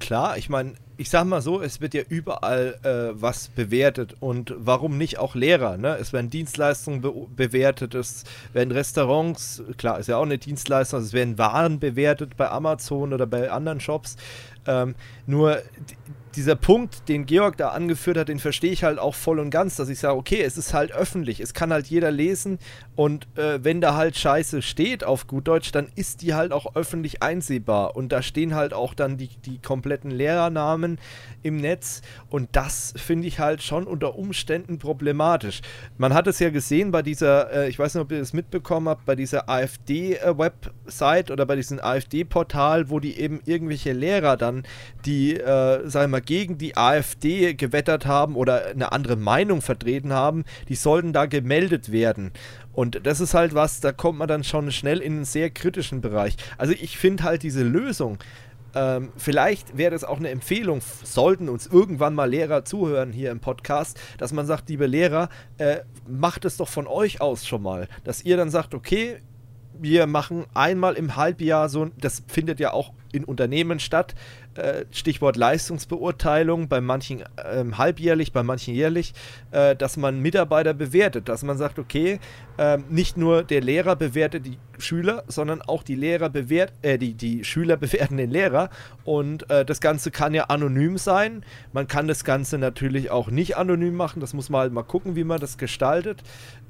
Klar, ich meine, ich sag mal so, es wird ja überall äh, was bewertet und warum nicht auch Lehrer? Ne? Es werden Dienstleistungen be bewertet, es werden Restaurants, klar, ist ja auch eine Dienstleistung, also es werden Waren bewertet bei Amazon oder bei anderen Shops. Ähm, nur dieser Punkt, den Georg da angeführt hat, den verstehe ich halt auch voll und ganz, dass ich sage, okay, es ist halt öffentlich, es kann halt jeder lesen und äh, wenn da halt Scheiße steht auf gut Deutsch, dann ist die halt auch öffentlich einsehbar und da stehen halt auch dann die, die kompletten Lehrernamen im Netz und das finde ich halt schon unter Umständen problematisch. Man hat es ja gesehen bei dieser, äh, ich weiß nicht, ob ihr das mitbekommen habt, bei dieser AfD-Website oder bei diesem AfD-Portal, wo die eben irgendwelche Lehrer dann, die, äh, sagen wir mal, gegen die AfD gewettert haben oder eine andere Meinung vertreten haben, die sollten da gemeldet werden. Und das ist halt was, da kommt man dann schon schnell in einen sehr kritischen Bereich. Also ich finde halt diese Lösung, ähm, vielleicht wäre das auch eine Empfehlung, sollten uns irgendwann mal Lehrer zuhören hier im Podcast, dass man sagt, liebe Lehrer, äh, macht es doch von euch aus schon mal, dass ihr dann sagt, okay, wir machen einmal im Halbjahr so, das findet ja auch in Unternehmen statt, äh, Stichwort Leistungsbeurteilung, bei manchen ähm, halbjährlich, bei manchen jährlich, äh, dass man Mitarbeiter bewertet, dass man sagt, okay, äh, nicht nur der Lehrer bewertet die Schüler, sondern auch die Lehrer bewert, äh, die, die Schüler *laughs* bewerten den Lehrer und äh, das Ganze kann ja anonym sein. Man kann das Ganze natürlich auch nicht anonym machen, das muss man halt mal gucken, wie man das gestaltet,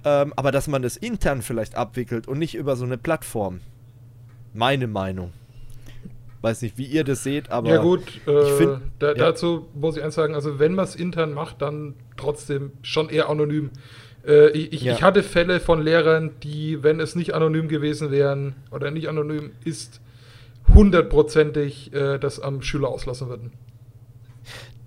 ähm, aber dass man das intern vielleicht abwickelt und nicht über so eine Plattform. Meine Meinung. Weiß nicht, wie ihr das seht, aber. Ja, gut, äh, find, da, ja. dazu muss ich eins sagen: Also, wenn man es intern macht, dann trotzdem schon eher anonym. Äh, ich, ja. ich, hatte Fälle von Lehrern, die, wenn es nicht anonym gewesen wären oder nicht anonym ist, hundertprozentig äh, das am Schüler auslassen würden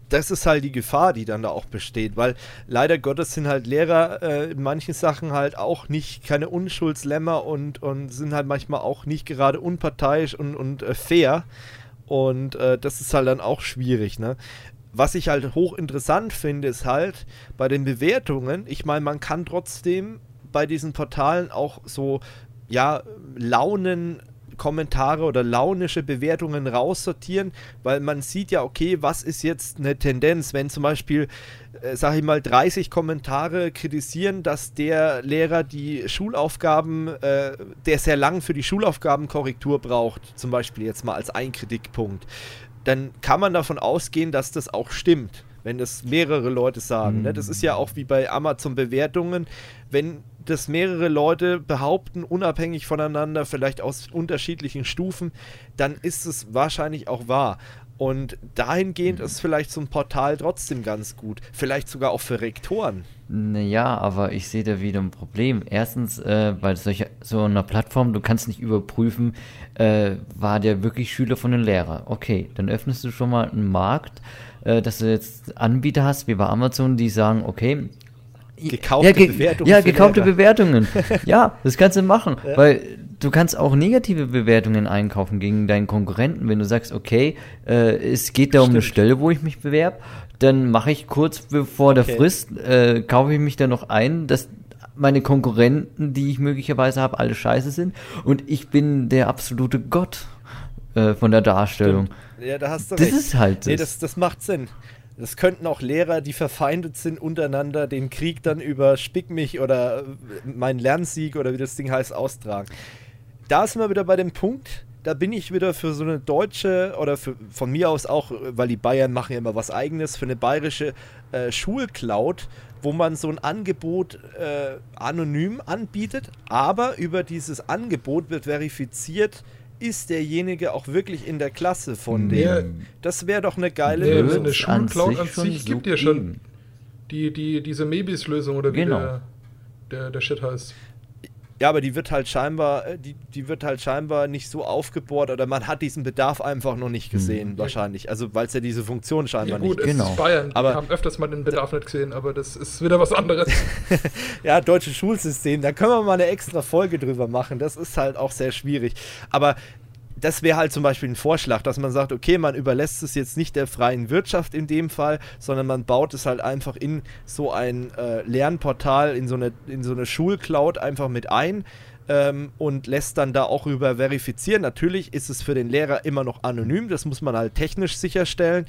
das ist halt die Gefahr, die dann da auch besteht, weil leider Gottes sind halt Lehrer äh, in manchen Sachen halt auch nicht keine Unschuldslämmer und, und sind halt manchmal auch nicht gerade unparteiisch und, und äh, fair. Und äh, das ist halt dann auch schwierig, ne? Was ich halt hochinteressant finde, ist halt bei den Bewertungen, ich meine, man kann trotzdem bei diesen Portalen auch so, ja, Launen Kommentare oder launische Bewertungen raussortieren, weil man sieht ja, okay, was ist jetzt eine Tendenz, wenn zum Beispiel, äh, sage ich mal, 30 Kommentare kritisieren, dass der Lehrer die Schulaufgaben, äh, der sehr lang für die Schulaufgabenkorrektur braucht, zum Beispiel jetzt mal als ein Kritikpunkt, dann kann man davon ausgehen, dass das auch stimmt wenn das mehrere Leute sagen. Mhm. Ne? Das ist ja auch wie bei Amazon-Bewertungen, wenn das mehrere Leute behaupten, unabhängig voneinander, vielleicht aus unterschiedlichen Stufen, dann ist es wahrscheinlich auch wahr. Und dahingehend mhm. ist vielleicht so ein Portal trotzdem ganz gut. Vielleicht sogar auch für Rektoren. Naja, aber ich sehe da wieder ein Problem. Erstens, äh, bei solcher, so einer Plattform, du kannst nicht überprüfen, äh, war der wirklich Schüler von den Lehrer. Okay, dann öffnest du schon mal einen Markt, äh, dass du jetzt Anbieter hast, wie bei Amazon, die sagen, okay, Gekaufte ja, ge Bewertungen. Ja, gekaufte Bewertungen. *laughs* ja, das kannst du machen, ja. weil du kannst auch negative Bewertungen einkaufen gegen deinen Konkurrenten, wenn du sagst, okay, äh, es geht da um Stimmt. eine Stelle, wo ich mich bewerbe, dann mache ich kurz bevor okay. der Frist, äh, kaufe ich mich da noch ein, dass meine Konkurrenten, die ich möglicherweise habe, alle scheiße sind und ich bin der absolute Gott äh, von der Darstellung. Stimmt. Ja, da hast du das recht. ist halt das. Nee, das, das macht Sinn. Das könnten auch Lehrer, die verfeindet sind untereinander, den Krieg dann über Spick mich oder mein Lernsieg oder wie das Ding heißt, austragen. Da sind wir wieder bei dem Punkt, da bin ich wieder für so eine deutsche oder für, von mir aus auch, weil die Bayern machen ja immer was eigenes, für eine bayerische äh, Schulcloud, wo man so ein Angebot äh, anonym anbietet, aber über dieses Angebot wird verifiziert, ist derjenige auch wirklich in der Klasse von nee. dem? Das wäre doch eine geile nee, Lösung. Eine Schulcloud an sich, an sich gibt ja schon die, die, diese Mebis-Lösung oder wie genau. der, der, der Shit heißt. Ja, aber die wird halt scheinbar, äh, die, die wird halt scheinbar nicht so aufgebohrt oder man hat diesen Bedarf einfach noch nicht gesehen, hm. wahrscheinlich. Also weil es ja diese Funktion scheinbar ja, gut, nicht gibt. Genau. Ist Bayern, aber wir haben öfters mal den Bedarf nicht gesehen, aber das ist wieder was anderes. *laughs* ja, deutsches Schulsystem, da können wir mal eine extra Folge drüber machen. Das ist halt auch sehr schwierig. Aber das wäre halt zum Beispiel ein Vorschlag, dass man sagt, okay, man überlässt es jetzt nicht der freien Wirtschaft in dem Fall, sondern man baut es halt einfach in so ein äh, Lernportal, in so eine, in so eine Schulcloud einfach mit ein. Ähm, und lässt dann da auch über verifizieren. Natürlich ist es für den Lehrer immer noch anonym, das muss man halt technisch sicherstellen.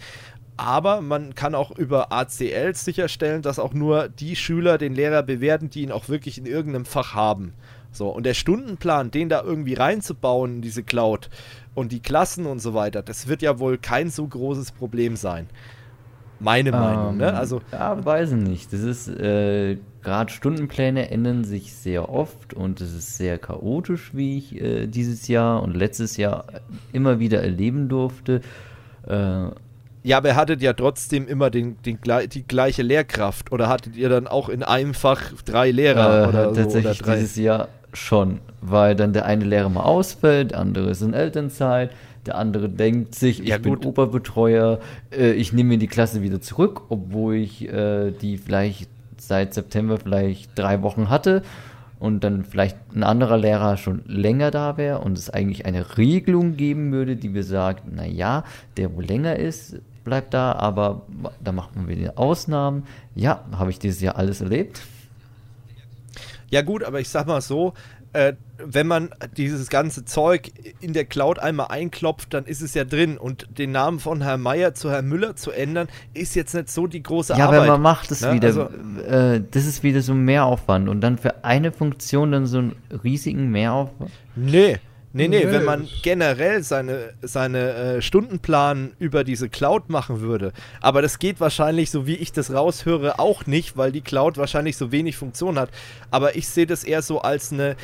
Aber man kann auch über ACLs sicherstellen, dass auch nur die Schüler den Lehrer bewerten, die ihn auch wirklich in irgendeinem Fach haben. So, und der Stundenplan, den da irgendwie reinzubauen in diese Cloud und die Klassen und so weiter, das wird ja wohl kein so großes Problem sein. Meine ähm, Meinung, ne? Also. Ja, weiß ich nicht. Das ist, äh, gerade Stundenpläne ändern sich sehr oft und es ist sehr chaotisch, wie ich äh, dieses Jahr und letztes Jahr immer wieder erleben durfte. Äh, ja, aber ihr hattet ja trotzdem immer den, den, die gleiche Lehrkraft. Oder hattet ihr dann auch in einem Fach drei Lehrer äh, oder tatsächlich so? Oder dieses Jahr schon, weil dann der eine Lehrer mal ausfällt, der andere ist in Elternzeit, der andere denkt sich, ich ja, bin. Oberbetreuer, äh, ich nehme mir die Klasse wieder zurück, obwohl ich äh, die vielleicht seit September vielleicht drei Wochen hatte und dann vielleicht ein anderer Lehrer schon länger da wäre und es eigentlich eine Regelung geben würde, die besagt, naja, der wo länger ist, bleibt da, aber da machen wir die Ausnahmen. Ja, habe ich dieses Jahr alles erlebt. Ja gut, aber ich sag mal so, äh, wenn man dieses ganze Zeug in der Cloud einmal einklopft, dann ist es ja drin. Und den Namen von Herrn Meier zu Herrn Müller zu ändern, ist jetzt nicht so die große ja, Arbeit. Ja, aber man macht es ne? wieder. Also, äh, das ist wieder so ein Mehraufwand. Und dann für eine Funktion dann so einen riesigen Mehraufwand. Nee, Nee, nee, wenn man generell seine, seine äh, Stundenplan über diese Cloud machen würde, aber das geht wahrscheinlich, so wie ich das raushöre, auch nicht, weil die Cloud wahrscheinlich so wenig Funktion hat. Aber ich sehe das eher so als eine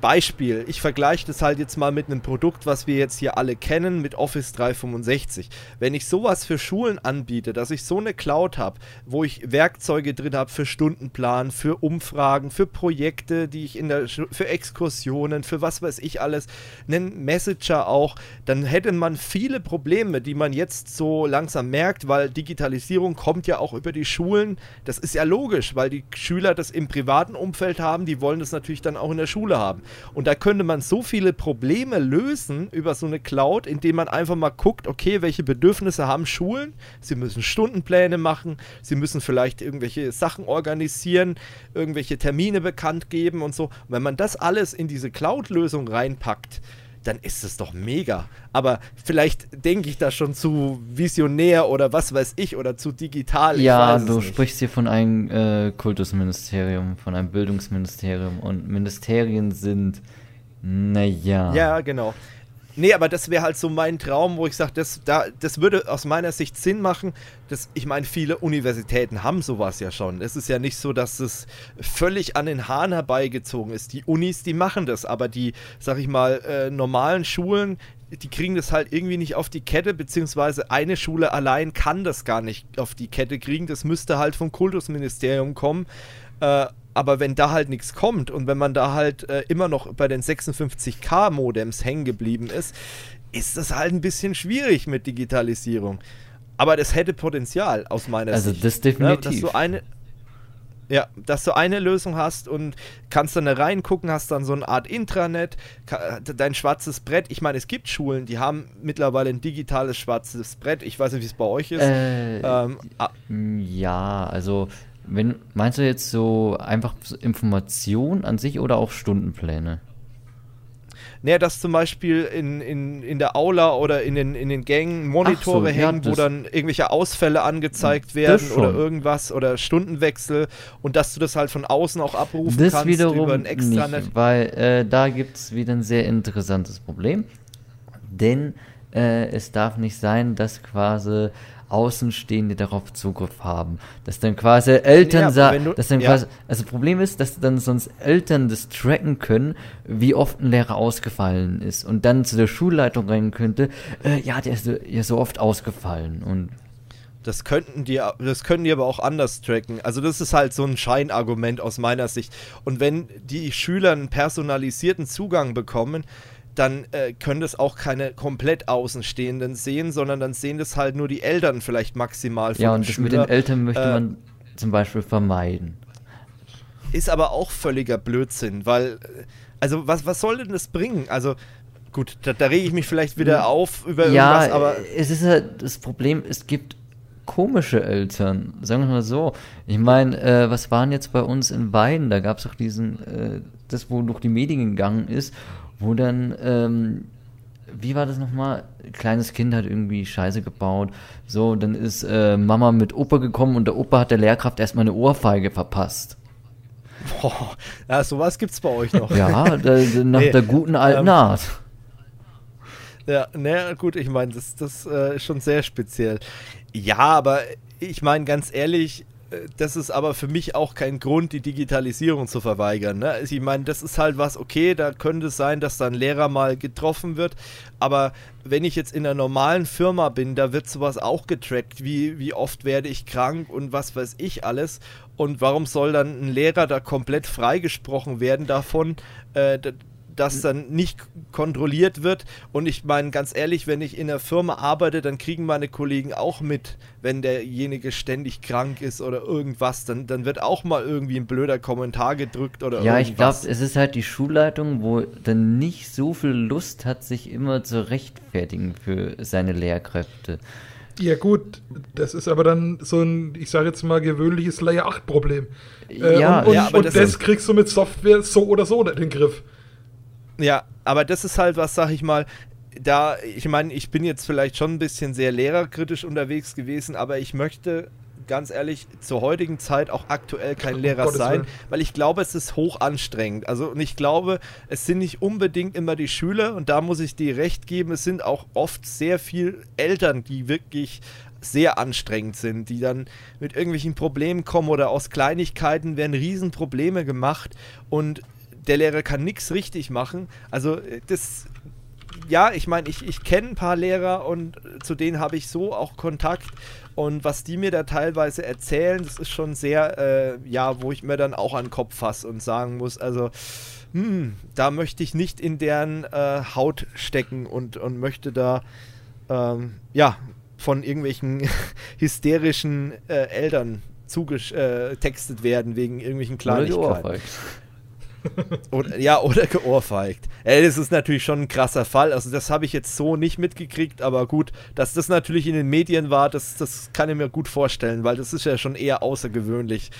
Beispiel, ich vergleiche das halt jetzt mal mit einem Produkt, was wir jetzt hier alle kennen, mit Office 365. Wenn ich sowas für Schulen anbiete, dass ich so eine Cloud habe, wo ich Werkzeuge drin habe für Stundenplan, für Umfragen, für Projekte, die ich in der für Exkursionen, für was weiß ich alles, einen Messenger auch, dann hätte man viele Probleme, die man jetzt so langsam merkt, weil Digitalisierung kommt ja auch über die Schulen. Das ist ja logisch, weil die Schüler das im privaten Umfeld haben, die wollen das natürlich dann auch in der Schule haben. Und da könnte man so viele Probleme lösen über so eine Cloud, indem man einfach mal guckt, okay, welche Bedürfnisse haben Schulen? Sie müssen Stundenpläne machen, sie müssen vielleicht irgendwelche Sachen organisieren, irgendwelche Termine bekannt geben und so. Und wenn man das alles in diese Cloud-Lösung reinpackt, dann ist es doch mega. Aber vielleicht denke ich da schon zu visionär oder was weiß ich oder zu digital. Ja, du sprichst hier von einem äh, Kultusministerium, von einem Bildungsministerium und Ministerien sind, naja. Ja, genau. Nee, aber das wäre halt so mein Traum, wo ich sage, das, da, das würde aus meiner Sicht Sinn machen. Das, ich meine, viele Universitäten haben sowas ja schon. Es ist ja nicht so, dass es völlig an den Haaren herbeigezogen ist. Die Unis, die machen das, aber die, sag ich mal, äh, normalen Schulen, die kriegen das halt irgendwie nicht auf die Kette, beziehungsweise eine Schule allein kann das gar nicht auf die Kette kriegen. Das müsste halt vom Kultusministerium kommen. Äh, aber wenn da halt nichts kommt und wenn man da halt äh, immer noch bei den 56K Modems hängen geblieben ist, ist das halt ein bisschen schwierig mit Digitalisierung. Aber das hätte Potenzial aus meiner also Sicht. Also das definitiv. Ja, dass du eine ja, dass du eine Lösung hast und kannst dann da reingucken, hast dann so eine Art Intranet, dein schwarzes Brett. Ich meine, es gibt Schulen, die haben mittlerweile ein digitales schwarzes Brett. Ich weiß nicht, wie es bei euch ist. Äh, ähm, ja, also wenn, meinst du jetzt so einfach Information an sich oder auch Stundenpläne? Naja, dass zum Beispiel in, in, in der Aula oder in den, in den Gängen Monitore so, hängen, ja, wo dann irgendwelche Ausfälle angezeigt werden oder irgendwas oder Stundenwechsel und dass du das halt von außen auch abrufen das kannst wiederum über ein Extranet. Nicht, weil äh, da gibt es wieder ein sehr interessantes Problem. Denn äh, es darf nicht sein, dass quasi Außenstehende darauf Zugriff haben. Dass dann quasi Eltern ja, sagen, dass dann ja. quasi, also Problem ist, dass dann sonst Eltern das tracken können, wie oft ein Lehrer ausgefallen ist und dann zu der Schulleitung rennen könnte, äh, ja, der ist ja so oft ausgefallen und das könnten die, das können die aber auch anders tracken. Also das ist halt so ein Scheinargument aus meiner Sicht. Und wenn die Schüler einen personalisierten Zugang bekommen, dann äh, können das auch keine komplett Außenstehenden sehen, sondern dann sehen das halt nur die Eltern vielleicht maximal. Ja, und das Schüler. mit den Eltern möchte äh, man zum Beispiel vermeiden. Ist aber auch völliger Blödsinn, weil, äh, also was, was soll denn das bringen? Also gut, da, da rege ich mich vielleicht wieder hm. auf über ja, irgendwas, aber... es ist halt das Problem, es gibt komische Eltern, sagen wir mal so. Ich meine, äh, was waren jetzt bei uns in Weiden? Da gab es auch diesen, äh, das, wo durch die Medien gegangen ist wo dann, ähm, wie war das nochmal? Kleines Kind hat irgendwie Scheiße gebaut. So, dann ist äh, Mama mit Opa gekommen und der Opa hat der Lehrkraft erstmal eine Ohrfeige verpasst. Boah, ja, sowas gibt's bei euch noch. Ja, *laughs* da, nach nee, der guten alten ähm, Art. Ja, na gut, ich meine, das, das äh, ist schon sehr speziell. Ja, aber ich meine, ganz ehrlich, das ist aber für mich auch kein Grund, die Digitalisierung zu verweigern. Ne? Ich meine, das ist halt was, okay, da könnte es sein, dass da ein Lehrer mal getroffen wird, aber wenn ich jetzt in einer normalen Firma bin, da wird sowas auch getrackt, wie, wie oft werde ich krank und was weiß ich alles. Und warum soll dann ein Lehrer da komplett freigesprochen werden davon, äh, das dann nicht kontrolliert wird. Und ich meine, ganz ehrlich, wenn ich in einer Firma arbeite, dann kriegen meine Kollegen auch mit, wenn derjenige ständig krank ist oder irgendwas. Dann, dann wird auch mal irgendwie ein blöder Kommentar gedrückt oder ja, irgendwas. Ja, ich glaube, es ist halt die Schulleitung, wo dann nicht so viel Lust hat, sich immer zu rechtfertigen für seine Lehrkräfte. Ja gut, das ist aber dann so ein, ich sage jetzt mal, gewöhnliches Layer 8 Problem. Äh, ja, und, und, ja, und das, das kriegst du mit Software so oder so in den Griff. Ja, aber das ist halt was, sag ich mal, da, ich meine, ich bin jetzt vielleicht schon ein bisschen sehr lehrerkritisch unterwegs gewesen, aber ich möchte ganz ehrlich zur heutigen Zeit auch aktuell kein Lehrer sein, weil ich glaube, es ist hoch anstrengend. Also und ich glaube, es sind nicht unbedingt immer die Schüler und da muss ich dir recht geben, es sind auch oft sehr viel Eltern, die wirklich sehr anstrengend sind, die dann mit irgendwelchen Problemen kommen oder aus Kleinigkeiten werden Riesenprobleme gemacht und der Lehrer kann nichts richtig machen. Also äh, das, ja, ich meine, ich, ich kenne ein paar Lehrer und zu denen habe ich so auch Kontakt. Und was die mir da teilweise erzählen, das ist schon sehr, äh, ja, wo ich mir dann auch an den Kopf fasse und sagen muss, also, hm, da möchte ich nicht in deren äh, Haut stecken und, und möchte da, ähm, ja, von irgendwelchen *laughs* hysterischen äh, Eltern zugetextet werden wegen irgendwelchen Kleinigkeiten. Oder, ja, oder geohrfeigt. Ey, das ist natürlich schon ein krasser Fall. Also, das habe ich jetzt so nicht mitgekriegt, aber gut, dass das natürlich in den Medien war, das, das kann ich mir gut vorstellen, weil das ist ja schon eher außergewöhnlich.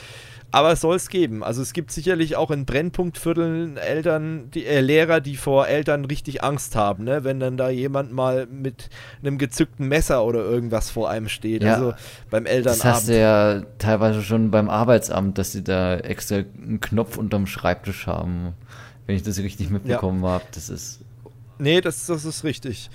Aber es soll es geben. Also es gibt sicherlich auch in Brennpunktvierteln Eltern, die, äh, Lehrer, die vor Eltern richtig Angst haben, ne? wenn dann da jemand mal mit einem gezückten Messer oder irgendwas vor einem steht. Ja, also beim Elternabend. Das hast du ja teilweise schon beim Arbeitsamt, dass sie da extra einen Knopf unterm Schreibtisch haben. Wenn ich das richtig mitbekommen ja. habe. Das ist. Nee, das, das ist richtig.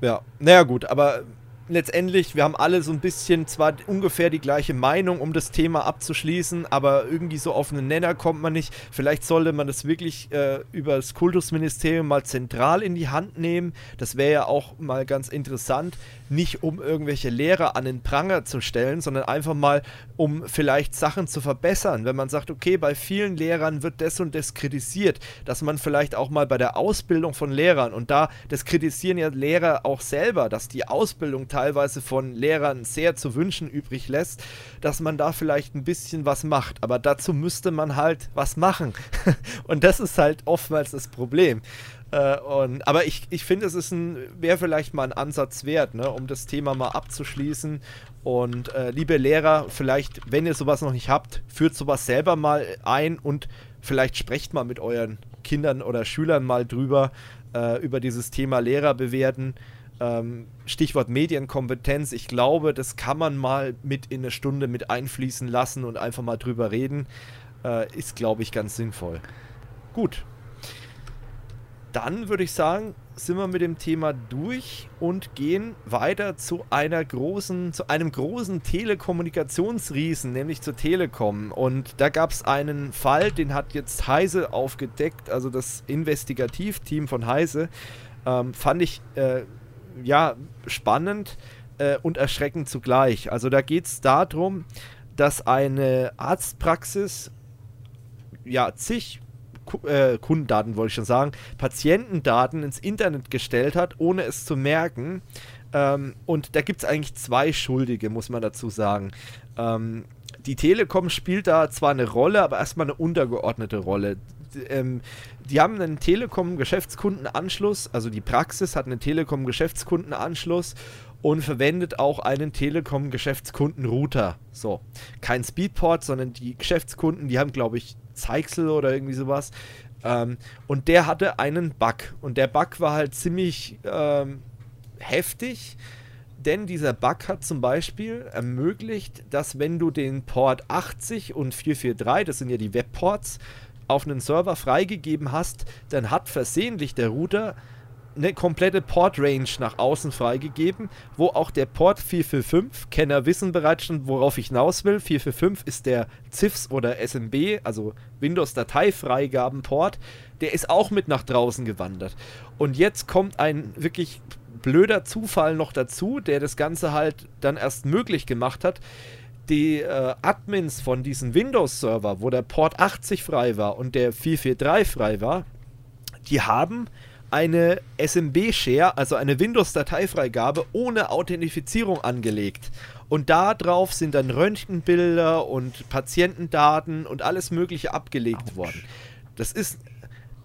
Ja, naja gut, aber letztendlich, wir haben alle so ein bisschen zwar ungefähr die gleiche Meinung, um das Thema abzuschließen, aber irgendwie so auf einen Nenner kommt man nicht. Vielleicht sollte man das wirklich äh, über das Kultusministerium mal zentral in die Hand nehmen. Das wäre ja auch mal ganz interessant, nicht um irgendwelche Lehrer an den Pranger zu stellen, sondern einfach mal, um vielleicht Sachen zu verbessern. Wenn man sagt, okay, bei vielen Lehrern wird das und das kritisiert, dass man vielleicht auch mal bei der Ausbildung von Lehrern, und da, das kritisieren ja Lehrer auch selber, dass die Ausbildung teilweise von Lehrern sehr zu wünschen übrig lässt, dass man da vielleicht ein bisschen was macht. Aber dazu müsste man halt was machen. *laughs* und das ist halt oftmals das Problem. Äh, und, aber ich, ich finde, es ist ein, wäre vielleicht mal ein Ansatz wert, ne, um das Thema mal abzuschließen. Und äh, liebe Lehrer, vielleicht, wenn ihr sowas noch nicht habt, führt sowas selber mal ein und vielleicht sprecht mal mit euren Kindern oder Schülern mal drüber, äh, über dieses Thema Lehrer bewerten. Ähm, Stichwort Medienkompetenz. Ich glaube, das kann man mal mit in eine Stunde mit einfließen lassen und einfach mal drüber reden. Äh, ist, glaube ich, ganz sinnvoll. Gut, dann würde ich sagen, sind wir mit dem Thema durch und gehen weiter zu einer großen, zu einem großen Telekommunikationsriesen, nämlich zur Telekom. Und da gab es einen Fall, den hat jetzt Heise aufgedeckt, also das Investigativteam von Heise. Ähm, fand ich äh, ja spannend äh, und erschreckend zugleich. Also da geht es darum, dass eine Arztpraxis ja zig äh, Kundendaten, wollte ich schon sagen, Patientendaten ins Internet gestellt hat, ohne es zu merken. Ähm, und da gibt es eigentlich zwei Schuldige, muss man dazu sagen. Ähm, die Telekom spielt da zwar eine Rolle, aber erstmal eine untergeordnete Rolle. Ähm, die haben einen Telekom-Geschäftskundenanschluss, also die Praxis hat einen Telekom-Geschäftskundenanschluss und verwendet auch einen Telekom-Geschäftskunden-Router. So, kein Speedport, sondern die Geschäftskunden, die haben, glaube ich, Zeichsel oder irgendwie sowas. Ähm, und der hatte einen Bug. Und der Bug war halt ziemlich ähm, heftig, denn dieser Bug hat zum Beispiel ermöglicht, dass wenn du den Port 80 und 443, das sind ja die Webports, auf einen Server freigegeben hast, dann hat versehentlich der Router eine komplette Port-Range nach außen freigegeben, wo auch der Port 445, Kenner wissen bereits schon, worauf ich hinaus will. 445 ist der CIFS oder SMB, also Windows-Dateifreigaben-Port. Der ist auch mit nach draußen gewandert. Und jetzt kommt ein wirklich blöder Zufall noch dazu, der das Ganze halt dann erst möglich gemacht hat. Die äh, Admins von diesem Windows-Server, wo der Port 80 frei war und der 443 frei war, die haben eine SMB-Share, also eine Windows-Dateifreigabe ohne Authentifizierung angelegt. Und darauf sind dann Röntgenbilder und Patientendaten und alles Mögliche abgelegt Ouch. worden. Das ist,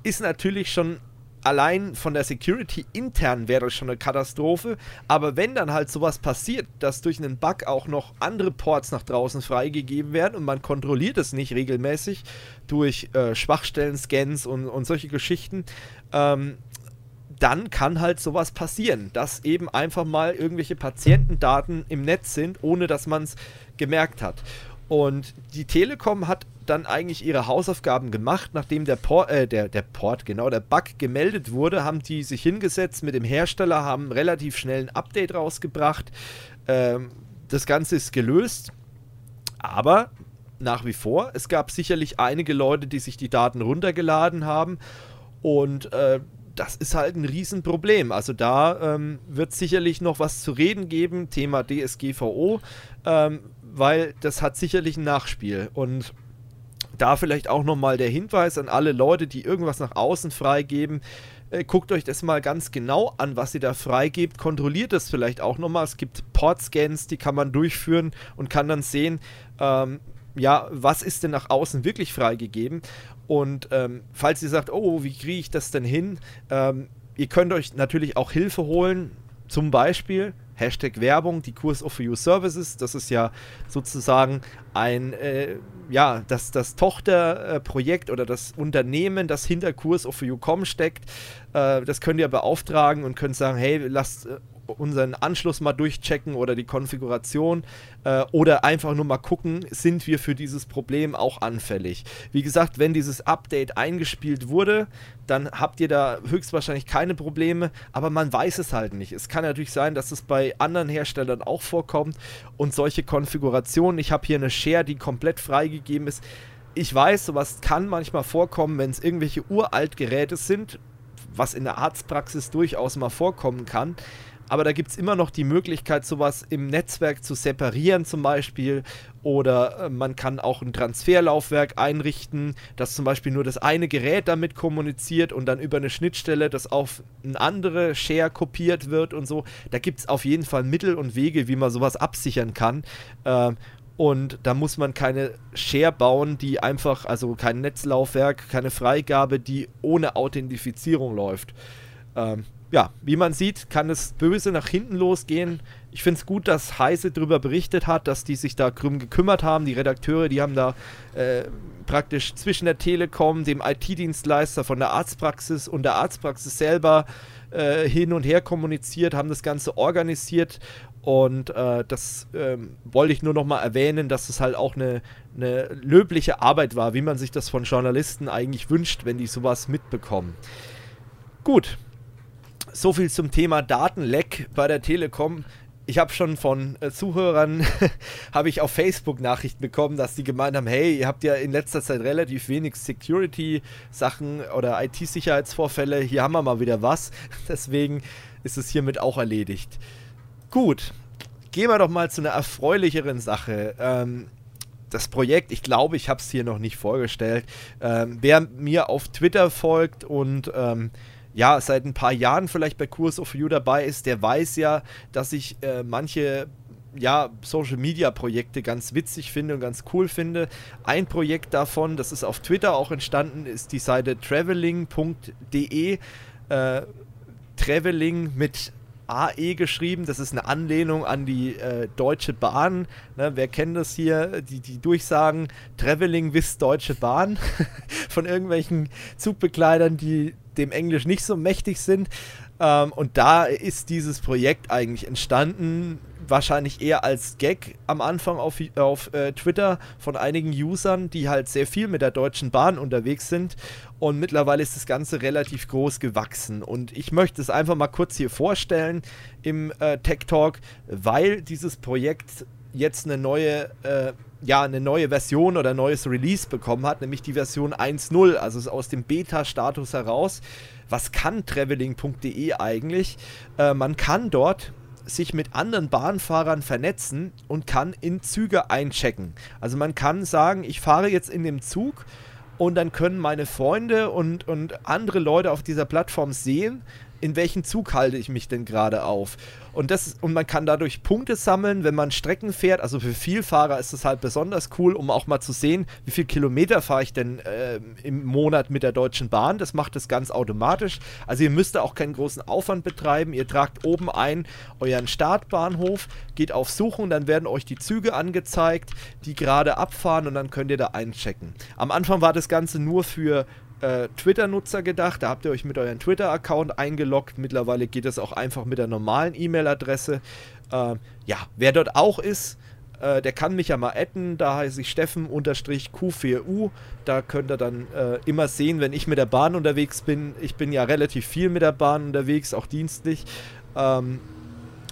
ist natürlich schon allein von der Security intern wäre das schon eine Katastrophe. Aber wenn dann halt sowas passiert, dass durch einen Bug auch noch andere Ports nach draußen freigegeben werden und man kontrolliert es nicht regelmäßig durch äh, Schwachstellen-Scans und, und solche Geschichten, ähm, dann kann halt sowas passieren, dass eben einfach mal irgendwelche Patientendaten im Netz sind, ohne dass man es gemerkt hat. Und die Telekom hat dann eigentlich ihre Hausaufgaben gemacht, nachdem der Port, äh, der, der Port, genau, der Bug gemeldet wurde, haben die sich hingesetzt mit dem Hersteller, haben relativ schnell ein Update rausgebracht. Ähm, das Ganze ist gelöst, aber nach wie vor, es gab sicherlich einige Leute, die sich die Daten runtergeladen haben und äh, das ist halt ein Riesenproblem. Also da ähm, wird sicherlich noch was zu reden geben, Thema DSGVO, ähm, weil das hat sicherlich ein Nachspiel. Und da vielleicht auch nochmal der Hinweis an alle Leute, die irgendwas nach außen freigeben. Äh, guckt euch das mal ganz genau an, was ihr da freigebt. Kontrolliert das vielleicht auch nochmal. Es gibt Port-Scans, die kann man durchführen und kann dann sehen, ähm, ja, was ist denn nach außen wirklich freigegeben? Und ähm, falls ihr sagt, oh, wie kriege ich das denn hin? Ähm, ihr könnt euch natürlich auch Hilfe holen, zum Beispiel Hashtag Werbung, die Kurs of You Services. Das ist ja sozusagen ein, äh, ja, das, das Tochterprojekt oder das Unternehmen, das hinter Kurs of You.com steckt. Äh, das könnt ihr beauftragen und könnt sagen, hey, lasst äh, unseren Anschluss mal durchchecken oder die Konfiguration äh, oder einfach nur mal gucken, sind wir für dieses Problem auch anfällig. Wie gesagt, wenn dieses Update eingespielt wurde, dann habt ihr da höchstwahrscheinlich keine Probleme, aber man weiß es halt nicht. Es kann natürlich sein, dass es bei anderen Herstellern auch vorkommt und solche Konfigurationen, ich habe hier eine Share, die komplett freigegeben ist. Ich weiß, sowas kann manchmal vorkommen, wenn es irgendwelche uralt Geräte sind, was in der Arztpraxis durchaus mal vorkommen kann aber da gibt es immer noch die Möglichkeit, sowas im Netzwerk zu separieren zum Beispiel. Oder äh, man kann auch ein Transferlaufwerk einrichten, dass zum Beispiel nur das eine Gerät damit kommuniziert und dann über eine Schnittstelle das auf ein andere Share kopiert wird und so. Da gibt es auf jeden Fall Mittel und Wege, wie man sowas absichern kann. Äh, und da muss man keine Share bauen, die einfach, also kein Netzlaufwerk, keine Freigabe, die ohne Authentifizierung läuft. Ähm, ja, wie man sieht, kann es böse nach hinten losgehen. Ich finde es gut, dass Heise darüber berichtet hat, dass die sich da drum gekümmert haben. Die Redakteure, die haben da äh, praktisch zwischen der Telekom, dem IT-Dienstleister von der Arztpraxis und der Arztpraxis selber äh, hin und her kommuniziert, haben das Ganze organisiert und äh, das ähm, wollte ich nur noch mal erwähnen, dass es halt auch eine, eine löbliche Arbeit war, wie man sich das von Journalisten eigentlich wünscht, wenn die sowas mitbekommen. Gut, so viel zum Thema Datenleck bei der Telekom. Ich habe schon von äh, Zuhörern *laughs* habe ich auf Facebook Nachrichten bekommen, dass die gemeint haben, hey, ihr habt ja in letzter Zeit relativ wenig Security Sachen oder IT Sicherheitsvorfälle, hier haben wir mal wieder was. *laughs* Deswegen ist es hiermit auch erledigt. Gut. Gehen wir doch mal zu einer erfreulicheren Sache. Ähm, das Projekt, ich glaube, ich habe es hier noch nicht vorgestellt. Ähm, wer mir auf Twitter folgt und ähm, ja, seit ein paar Jahren vielleicht bei Kurs of You dabei ist, der weiß ja, dass ich äh, manche ja, Social Media Projekte ganz witzig finde und ganz cool finde. Ein Projekt davon, das ist auf Twitter auch entstanden, ist die Seite traveling.de. Äh, Traveling mit AE geschrieben. Das ist eine Anlehnung an die äh, Deutsche Bahn. Ne, wer kennt das hier? Die, die Durchsagen Traveling with Deutsche Bahn *laughs* von irgendwelchen Zugbekleidern, die dem Englisch nicht so mächtig sind. Ähm, und da ist dieses Projekt eigentlich entstanden, wahrscheinlich eher als Gag am Anfang auf, auf äh, Twitter von einigen Usern, die halt sehr viel mit der Deutschen Bahn unterwegs sind. Und mittlerweile ist das Ganze relativ groß gewachsen. Und ich möchte es einfach mal kurz hier vorstellen im äh, Tech Talk, weil dieses Projekt jetzt eine neue äh, ja, eine neue Version oder neues Release bekommen hat, nämlich die Version 1.0, also aus dem Beta-Status heraus. Was kann traveling.de eigentlich? Äh, man kann dort sich mit anderen Bahnfahrern vernetzen und kann in Züge einchecken. Also man kann sagen, ich fahre jetzt in dem Zug und dann können meine Freunde und, und andere Leute auf dieser Plattform sehen, in welchem Zug halte ich mich denn gerade auf. Und, das, und man kann dadurch Punkte sammeln, wenn man Strecken fährt. Also für Vielfahrer ist es halt besonders cool, um auch mal zu sehen, wie viel Kilometer fahre ich denn äh, im Monat mit der Deutschen Bahn. Das macht das ganz automatisch. Also ihr müsst da auch keinen großen Aufwand betreiben. Ihr tragt oben ein euren Startbahnhof, geht auf Suchen, dann werden euch die Züge angezeigt, die gerade abfahren und dann könnt ihr da einchecken. Am Anfang war das Ganze nur für äh, Twitter-Nutzer gedacht. Da habt ihr euch mit eurem Twitter-Account eingeloggt. Mittlerweile geht es auch einfach mit der normalen E-Mail-Adresse. Äh, ja, wer dort auch ist, äh, der kann mich ja mal adden. Da heiße ich Steffen-Q4U. Da könnt ihr dann äh, immer sehen, wenn ich mit der Bahn unterwegs bin. Ich bin ja relativ viel mit der Bahn unterwegs, auch dienstlich. Ähm,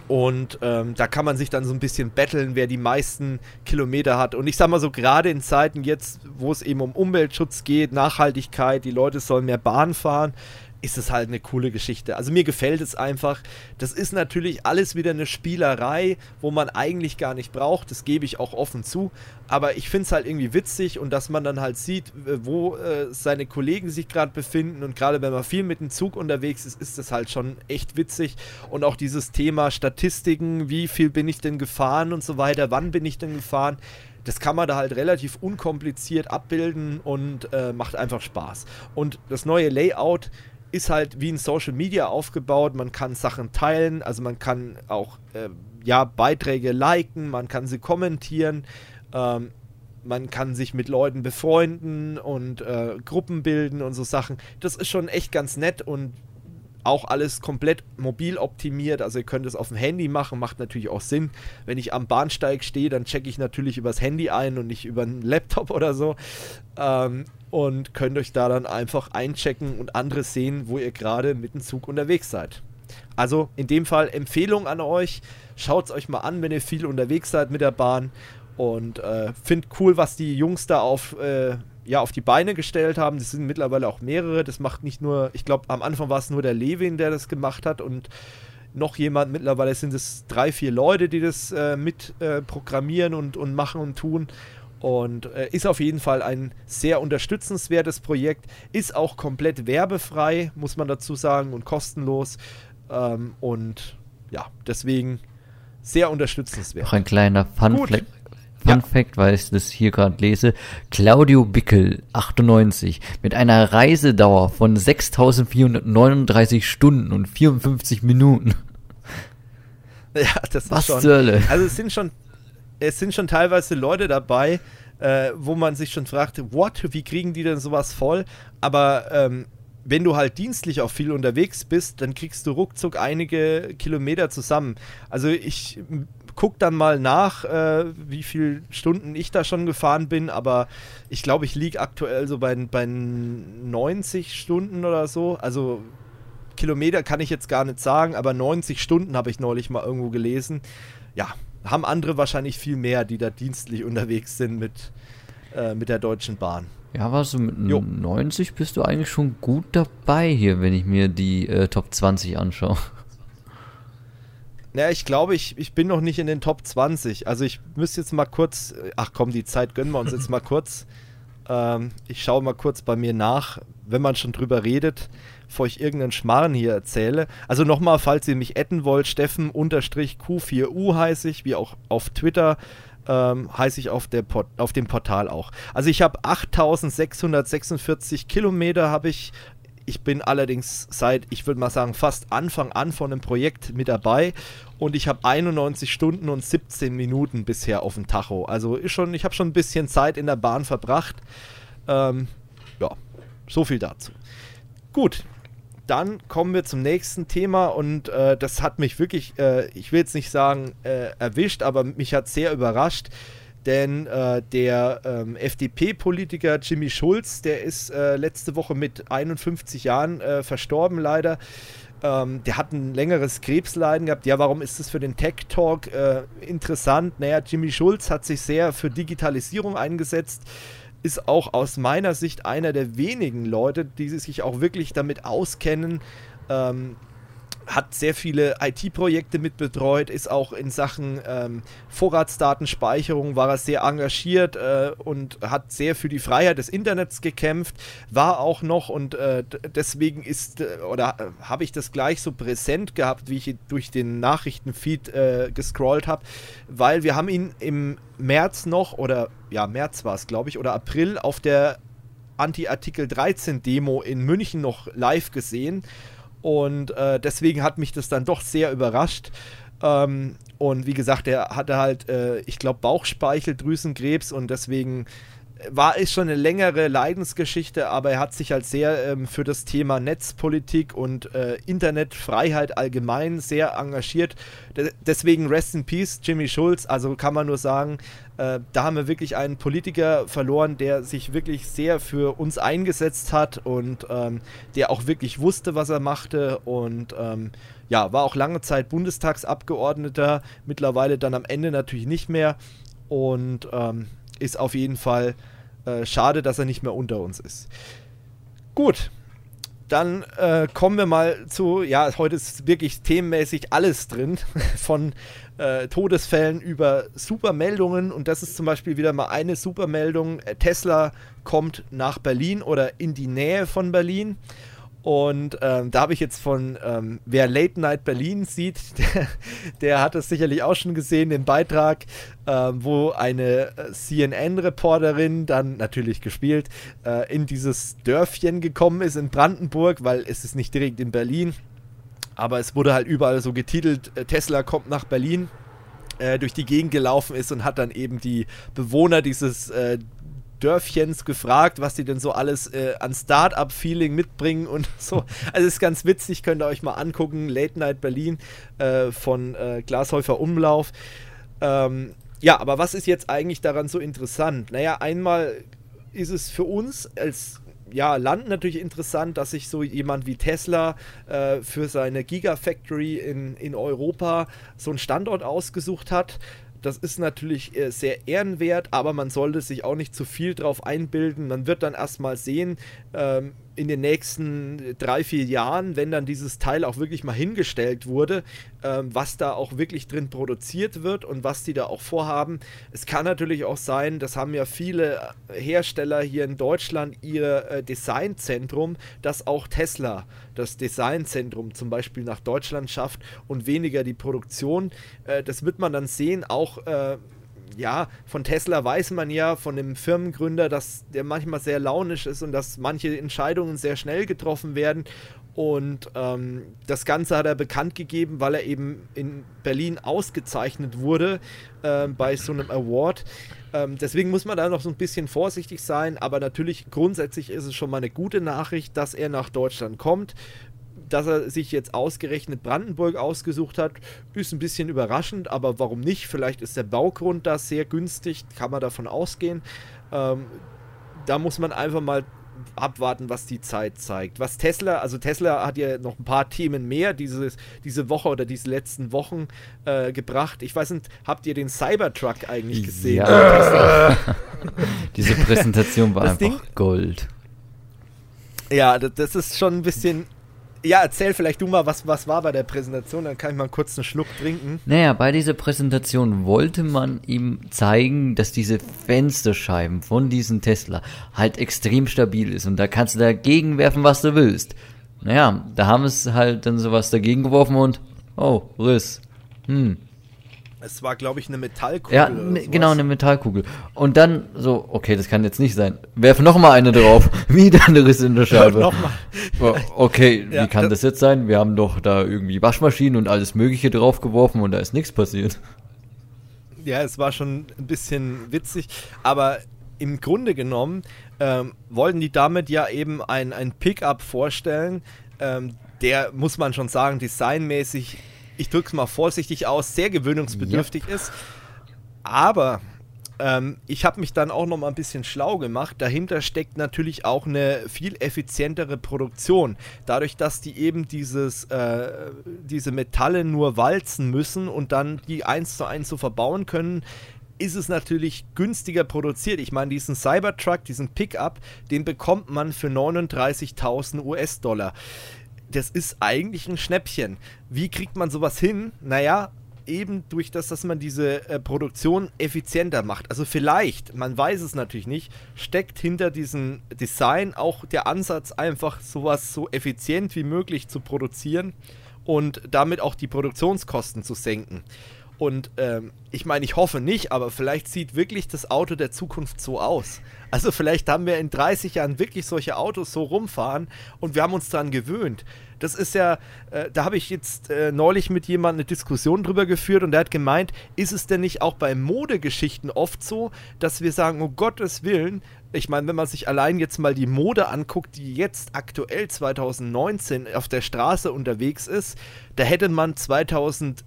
und ähm, da kann man sich dann so ein bisschen betteln, wer die meisten Kilometer hat. Und ich sag mal so, gerade in Zeiten jetzt, wo es eben um Umweltschutz geht, Nachhaltigkeit, die Leute sollen mehr Bahn fahren, ist es halt eine coole Geschichte. Also mir gefällt es einfach. Das ist natürlich alles wieder eine Spielerei, wo man eigentlich gar nicht braucht. Das gebe ich auch offen zu. Aber ich finde es halt irgendwie witzig und dass man dann halt sieht, wo äh, seine Kollegen sich gerade befinden. Und gerade wenn man viel mit dem Zug unterwegs ist, ist das halt schon echt witzig. Und auch dieses Thema Statistiken, wie viel bin ich denn gefahren und so weiter, wann bin ich denn gefahren das kann man da halt relativ unkompliziert abbilden und äh, macht einfach Spaß. Und das neue Layout ist halt wie ein Social Media aufgebaut. Man kann Sachen teilen, also man kann auch äh, ja, Beiträge liken, man kann sie kommentieren. Ähm, man kann sich mit Leuten befreunden und äh, Gruppen bilden und so Sachen. Das ist schon echt ganz nett und auch alles komplett mobil optimiert. Also ihr könnt es auf dem Handy machen, macht natürlich auch Sinn. Wenn ich am Bahnsteig stehe, dann checke ich natürlich übers Handy ein und nicht über einen Laptop *laughs* oder so. Ähm, und könnt euch da dann einfach einchecken und andere sehen, wo ihr gerade mit dem Zug unterwegs seid. Also in dem Fall Empfehlung an euch. Schaut es euch mal an, wenn ihr viel unterwegs seid mit der Bahn. Und äh, finde cool, was die Jungs da auf, äh, ja, auf die Beine gestellt haben. Das sind mittlerweile auch mehrere. Das macht nicht nur, ich glaube, am Anfang war es nur der Levin, der das gemacht hat. Und noch jemand. Mittlerweile sind es drei, vier Leute, die das äh, mit äh, programmieren und, und machen und tun. Und äh, ist auf jeden Fall ein sehr unterstützenswertes Projekt. Ist auch komplett werbefrei, muss man dazu sagen, und kostenlos. Ähm, und ja, deswegen sehr unterstützenswert. Noch ein kleiner Fun, Fun ja. Fact, weil ich das hier gerade lese. Claudio Bickel, 98, mit einer Reisedauer von 6439 Stunden und 54 Minuten. *laughs* Ja, das Was ist schon. Hölle? Also es sind schon, es sind schon teilweise Leute dabei, äh, wo man sich schon fragt, what, wie kriegen die denn sowas voll? Aber ähm, wenn du halt dienstlich auch viel unterwegs bist, dann kriegst du ruckzuck einige Kilometer zusammen. Also ich gucke dann mal nach, äh, wie viele Stunden ich da schon gefahren bin, aber ich glaube, ich liege aktuell so bei, bei 90 Stunden oder so. Also Kilometer kann ich jetzt gar nicht sagen, aber 90 Stunden habe ich neulich mal irgendwo gelesen. Ja, haben andere wahrscheinlich viel mehr, die da dienstlich unterwegs sind mit, äh, mit der Deutschen Bahn. Ja, warst du mit jo. 90 bist du eigentlich schon gut dabei hier, wenn ich mir die äh, Top 20 anschaue. Naja, ich glaube, ich, ich bin noch nicht in den Top 20. Also ich müsste jetzt mal kurz, ach komm, die Zeit gönnen wir uns jetzt mal kurz. Ähm, ich schaue mal kurz bei mir nach, wenn man schon drüber redet, bevor ich irgendeinen Schmarrn hier erzähle. Also nochmal, falls ihr mich etten wollt, Steffen-Q4U heiße ich, wie auch auf Twitter ähm, heiße ich auf, der auf dem Portal auch. Also ich habe 8646 Kilometer habe ich. Ich bin allerdings seit, ich würde mal sagen, fast Anfang an von dem Projekt mit dabei und ich habe 91 Stunden und 17 Minuten bisher auf dem Tacho. Also ist schon, ich habe schon ein bisschen Zeit in der Bahn verbracht. Ähm, ja, so viel dazu. Gut, dann kommen wir zum nächsten Thema und äh, das hat mich wirklich, äh, ich will jetzt nicht sagen äh, erwischt, aber mich hat sehr überrascht, denn äh, der ähm, FDP-Politiker Jimmy Schulz, der ist äh, letzte Woche mit 51 Jahren äh, verstorben leider. Ähm, der hat ein längeres Krebsleiden gehabt. Ja, warum ist das für den Tech Talk interessant? Naja, Jimmy Schulz hat sich sehr für Digitalisierung eingesetzt ist auch aus meiner Sicht einer der wenigen Leute, die sich auch wirklich damit auskennen, ähm, hat sehr viele IT-Projekte mitbetreut, ist auch in Sachen ähm, Vorratsdatenspeicherung, war er sehr engagiert äh, und hat sehr für die Freiheit des Internets gekämpft, war auch noch und äh, deswegen ist äh, oder äh, habe ich das gleich so präsent gehabt, wie ich durch den Nachrichtenfeed äh, gescrollt habe, weil wir haben ihn im März noch oder ja, März war es, glaube ich, oder April auf der Anti-Artikel 13 Demo in München noch live gesehen und äh, deswegen hat mich das dann doch sehr überrascht. Ähm, und wie gesagt, er hatte halt, äh, ich glaube, Bauchspeicheldrüsenkrebs und deswegen war es schon eine längere Leidensgeschichte, aber er hat sich halt sehr ähm, für das Thema Netzpolitik und äh, Internetfreiheit allgemein sehr engagiert. De deswegen Rest in Peace, Jimmy Schulz. Also kann man nur sagen, äh, da haben wir wirklich einen Politiker verloren, der sich wirklich sehr für uns eingesetzt hat und ähm, der auch wirklich wusste, was er machte und ähm, ja, war auch lange Zeit Bundestagsabgeordneter, mittlerweile dann am Ende natürlich nicht mehr und ähm, ist auf jeden Fall äh, schade, dass er nicht mehr unter uns ist. Gut, dann äh, kommen wir mal zu, ja, heute ist wirklich themenmäßig alles drin, *laughs* von äh, Todesfällen über Supermeldungen und das ist zum Beispiel wieder mal eine Supermeldung. Tesla kommt nach Berlin oder in die Nähe von Berlin Und ähm, da habe ich jetzt von, ähm, wer Late Night Berlin sieht, *laughs* der, der, hat es sicherlich auch schon gesehen, den Beitrag, ähm, wo eine äh, CNN-Reporterin, dann natürlich gespielt, äh, in dieses Dörfchen gekommen ist in Brandenburg, weil es ist nicht direkt in Berlin. Aber es wurde halt überall so getitelt, äh, Tesla kommt nach Berlin äh, durch die Gegend gelaufen ist und hat dann eben die Bewohner dieses äh, Dörfchens gefragt, was die denn so alles äh, an Start-up-Feeling mitbringen und *laughs* so. Also ist ganz witzig, könnt ihr euch mal angucken. Late Night Berlin äh, von äh, Glashäufer Umlauf. Ähm, ja, aber was ist jetzt eigentlich daran so interessant? Naja, einmal ist es für uns als ja, Land natürlich interessant, dass sich so jemand wie Tesla äh, für seine Gigafactory in, in Europa so einen Standort ausgesucht hat. Das ist natürlich äh, sehr ehrenwert, aber man sollte sich auch nicht zu viel drauf einbilden. Man wird dann erstmal sehen, ähm, in den nächsten drei, vier Jahren, wenn dann dieses Teil auch wirklich mal hingestellt wurde, ähm, was da auch wirklich drin produziert wird und was die da auch vorhaben. Es kann natürlich auch sein, das haben ja viele Hersteller hier in Deutschland ihr äh, Designzentrum, dass auch Tesla das Designzentrum zum Beispiel nach Deutschland schafft und weniger die Produktion. Äh, das wird man dann sehen, auch äh, ja, von Tesla weiß man ja, von dem Firmengründer, dass der manchmal sehr launisch ist und dass manche Entscheidungen sehr schnell getroffen werden. Und ähm, das Ganze hat er bekannt gegeben, weil er eben in Berlin ausgezeichnet wurde äh, bei so einem Award. Ähm, deswegen muss man da noch so ein bisschen vorsichtig sein, aber natürlich grundsätzlich ist es schon mal eine gute Nachricht, dass er nach Deutschland kommt dass er sich jetzt ausgerechnet Brandenburg ausgesucht hat, ist ein bisschen überraschend, aber warum nicht? Vielleicht ist der Baugrund da sehr günstig, kann man davon ausgehen. Ähm, da muss man einfach mal abwarten, was die Zeit zeigt. Was Tesla, also Tesla hat ja noch ein paar Themen mehr dieses, diese Woche oder diese letzten Wochen äh, gebracht. Ich weiß nicht, habt ihr den Cybertruck eigentlich gesehen? Ja. *laughs* diese Präsentation war das einfach Ding, Gold. Ja, das ist schon ein bisschen ja, erzähl vielleicht du mal, was, was war bei der Präsentation, dann kann ich mal kurz einen Schluck trinken. Naja, bei dieser Präsentation wollte man ihm zeigen, dass diese Fensterscheiben von diesem Tesla halt extrem stabil ist und da kannst du dagegen werfen, was du willst. Naja, da haben es halt dann sowas dagegen geworfen und, oh, Riss. Hm, es war, glaube ich, eine Metallkugel. Ja, ne, genau, eine Metallkugel. Und dann so, okay, das kann jetzt nicht sein. Werfe noch mal eine drauf. *laughs* Wieder eine Riss in der Scheibe. nochmal. Okay, *laughs* ja, wie kann das, das jetzt sein? Wir haben doch da irgendwie Waschmaschinen und alles Mögliche draufgeworfen und da ist nichts passiert. Ja, es war schon ein bisschen witzig, aber im Grunde genommen ähm, wollten die damit ja eben ein, ein Pickup vorstellen, ähm, der, muss man schon sagen, designmäßig ich drücke es mal vorsichtig aus, sehr gewöhnungsbedürftig ja. ist. Aber ähm, ich habe mich dann auch noch mal ein bisschen schlau gemacht. Dahinter steckt natürlich auch eine viel effizientere Produktion. Dadurch, dass die eben dieses, äh, diese Metalle nur walzen müssen und dann die eins zu eins so verbauen können, ist es natürlich günstiger produziert. Ich meine, diesen Cybertruck, diesen Pickup, den bekommt man für 39.000 US-Dollar das ist eigentlich ein Schnäppchen. Wie kriegt man sowas hin? Naja, eben durch das, dass man diese äh, Produktion effizienter macht. Also vielleicht, man weiß es natürlich nicht, steckt hinter diesem Design auch der Ansatz, einfach sowas so effizient wie möglich zu produzieren und damit auch die Produktionskosten zu senken. Und ähm, ich meine, ich hoffe nicht, aber vielleicht sieht wirklich das Auto der Zukunft so aus. Also vielleicht haben wir in 30 Jahren wirklich solche Autos so rumfahren und wir haben uns daran gewöhnt. Das ist ja, äh, da habe ich jetzt äh, neulich mit jemandem eine Diskussion drüber geführt und der hat gemeint, ist es denn nicht auch bei Modegeschichten oft so, dass wir sagen, um Gottes Willen, ich meine, wenn man sich allein jetzt mal die Mode anguckt, die jetzt aktuell 2019 auf der Straße unterwegs ist, da hätte man 2000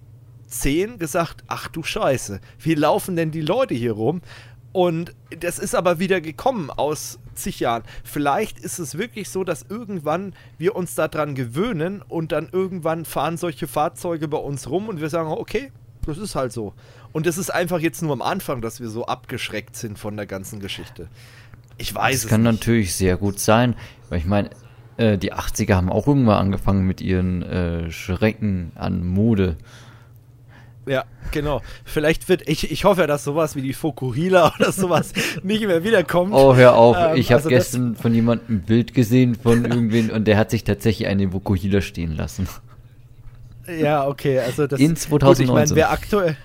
10 gesagt, ach du Scheiße, wie laufen denn die Leute hier rum? Und das ist aber wieder gekommen aus zig Jahren. Vielleicht ist es wirklich so, dass irgendwann wir uns daran gewöhnen und dann irgendwann fahren solche Fahrzeuge bei uns rum und wir sagen, okay, das ist halt so. Und es ist einfach jetzt nur am Anfang, dass wir so abgeschreckt sind von der ganzen Geschichte. Ich weiß das es kann nicht. natürlich sehr gut sein, weil ich meine, äh, die 80er haben auch irgendwann angefangen mit ihren äh, Schrecken an Mode Ja, genau. Vielleicht wird, ich, ich hoffe ja, dass sowas wie die Fokuhila *laughs* oder sowas nicht mehr wiederkommt. Oh, hör auf. Ähm, ich habe also gestern von jemandem ein Bild gesehen von *laughs* irgendwen und der hat sich tatsächlich eine Vokuhila stehen lassen. Ja, okay, also das In 2019. Gut, ich meine, wer aktuell,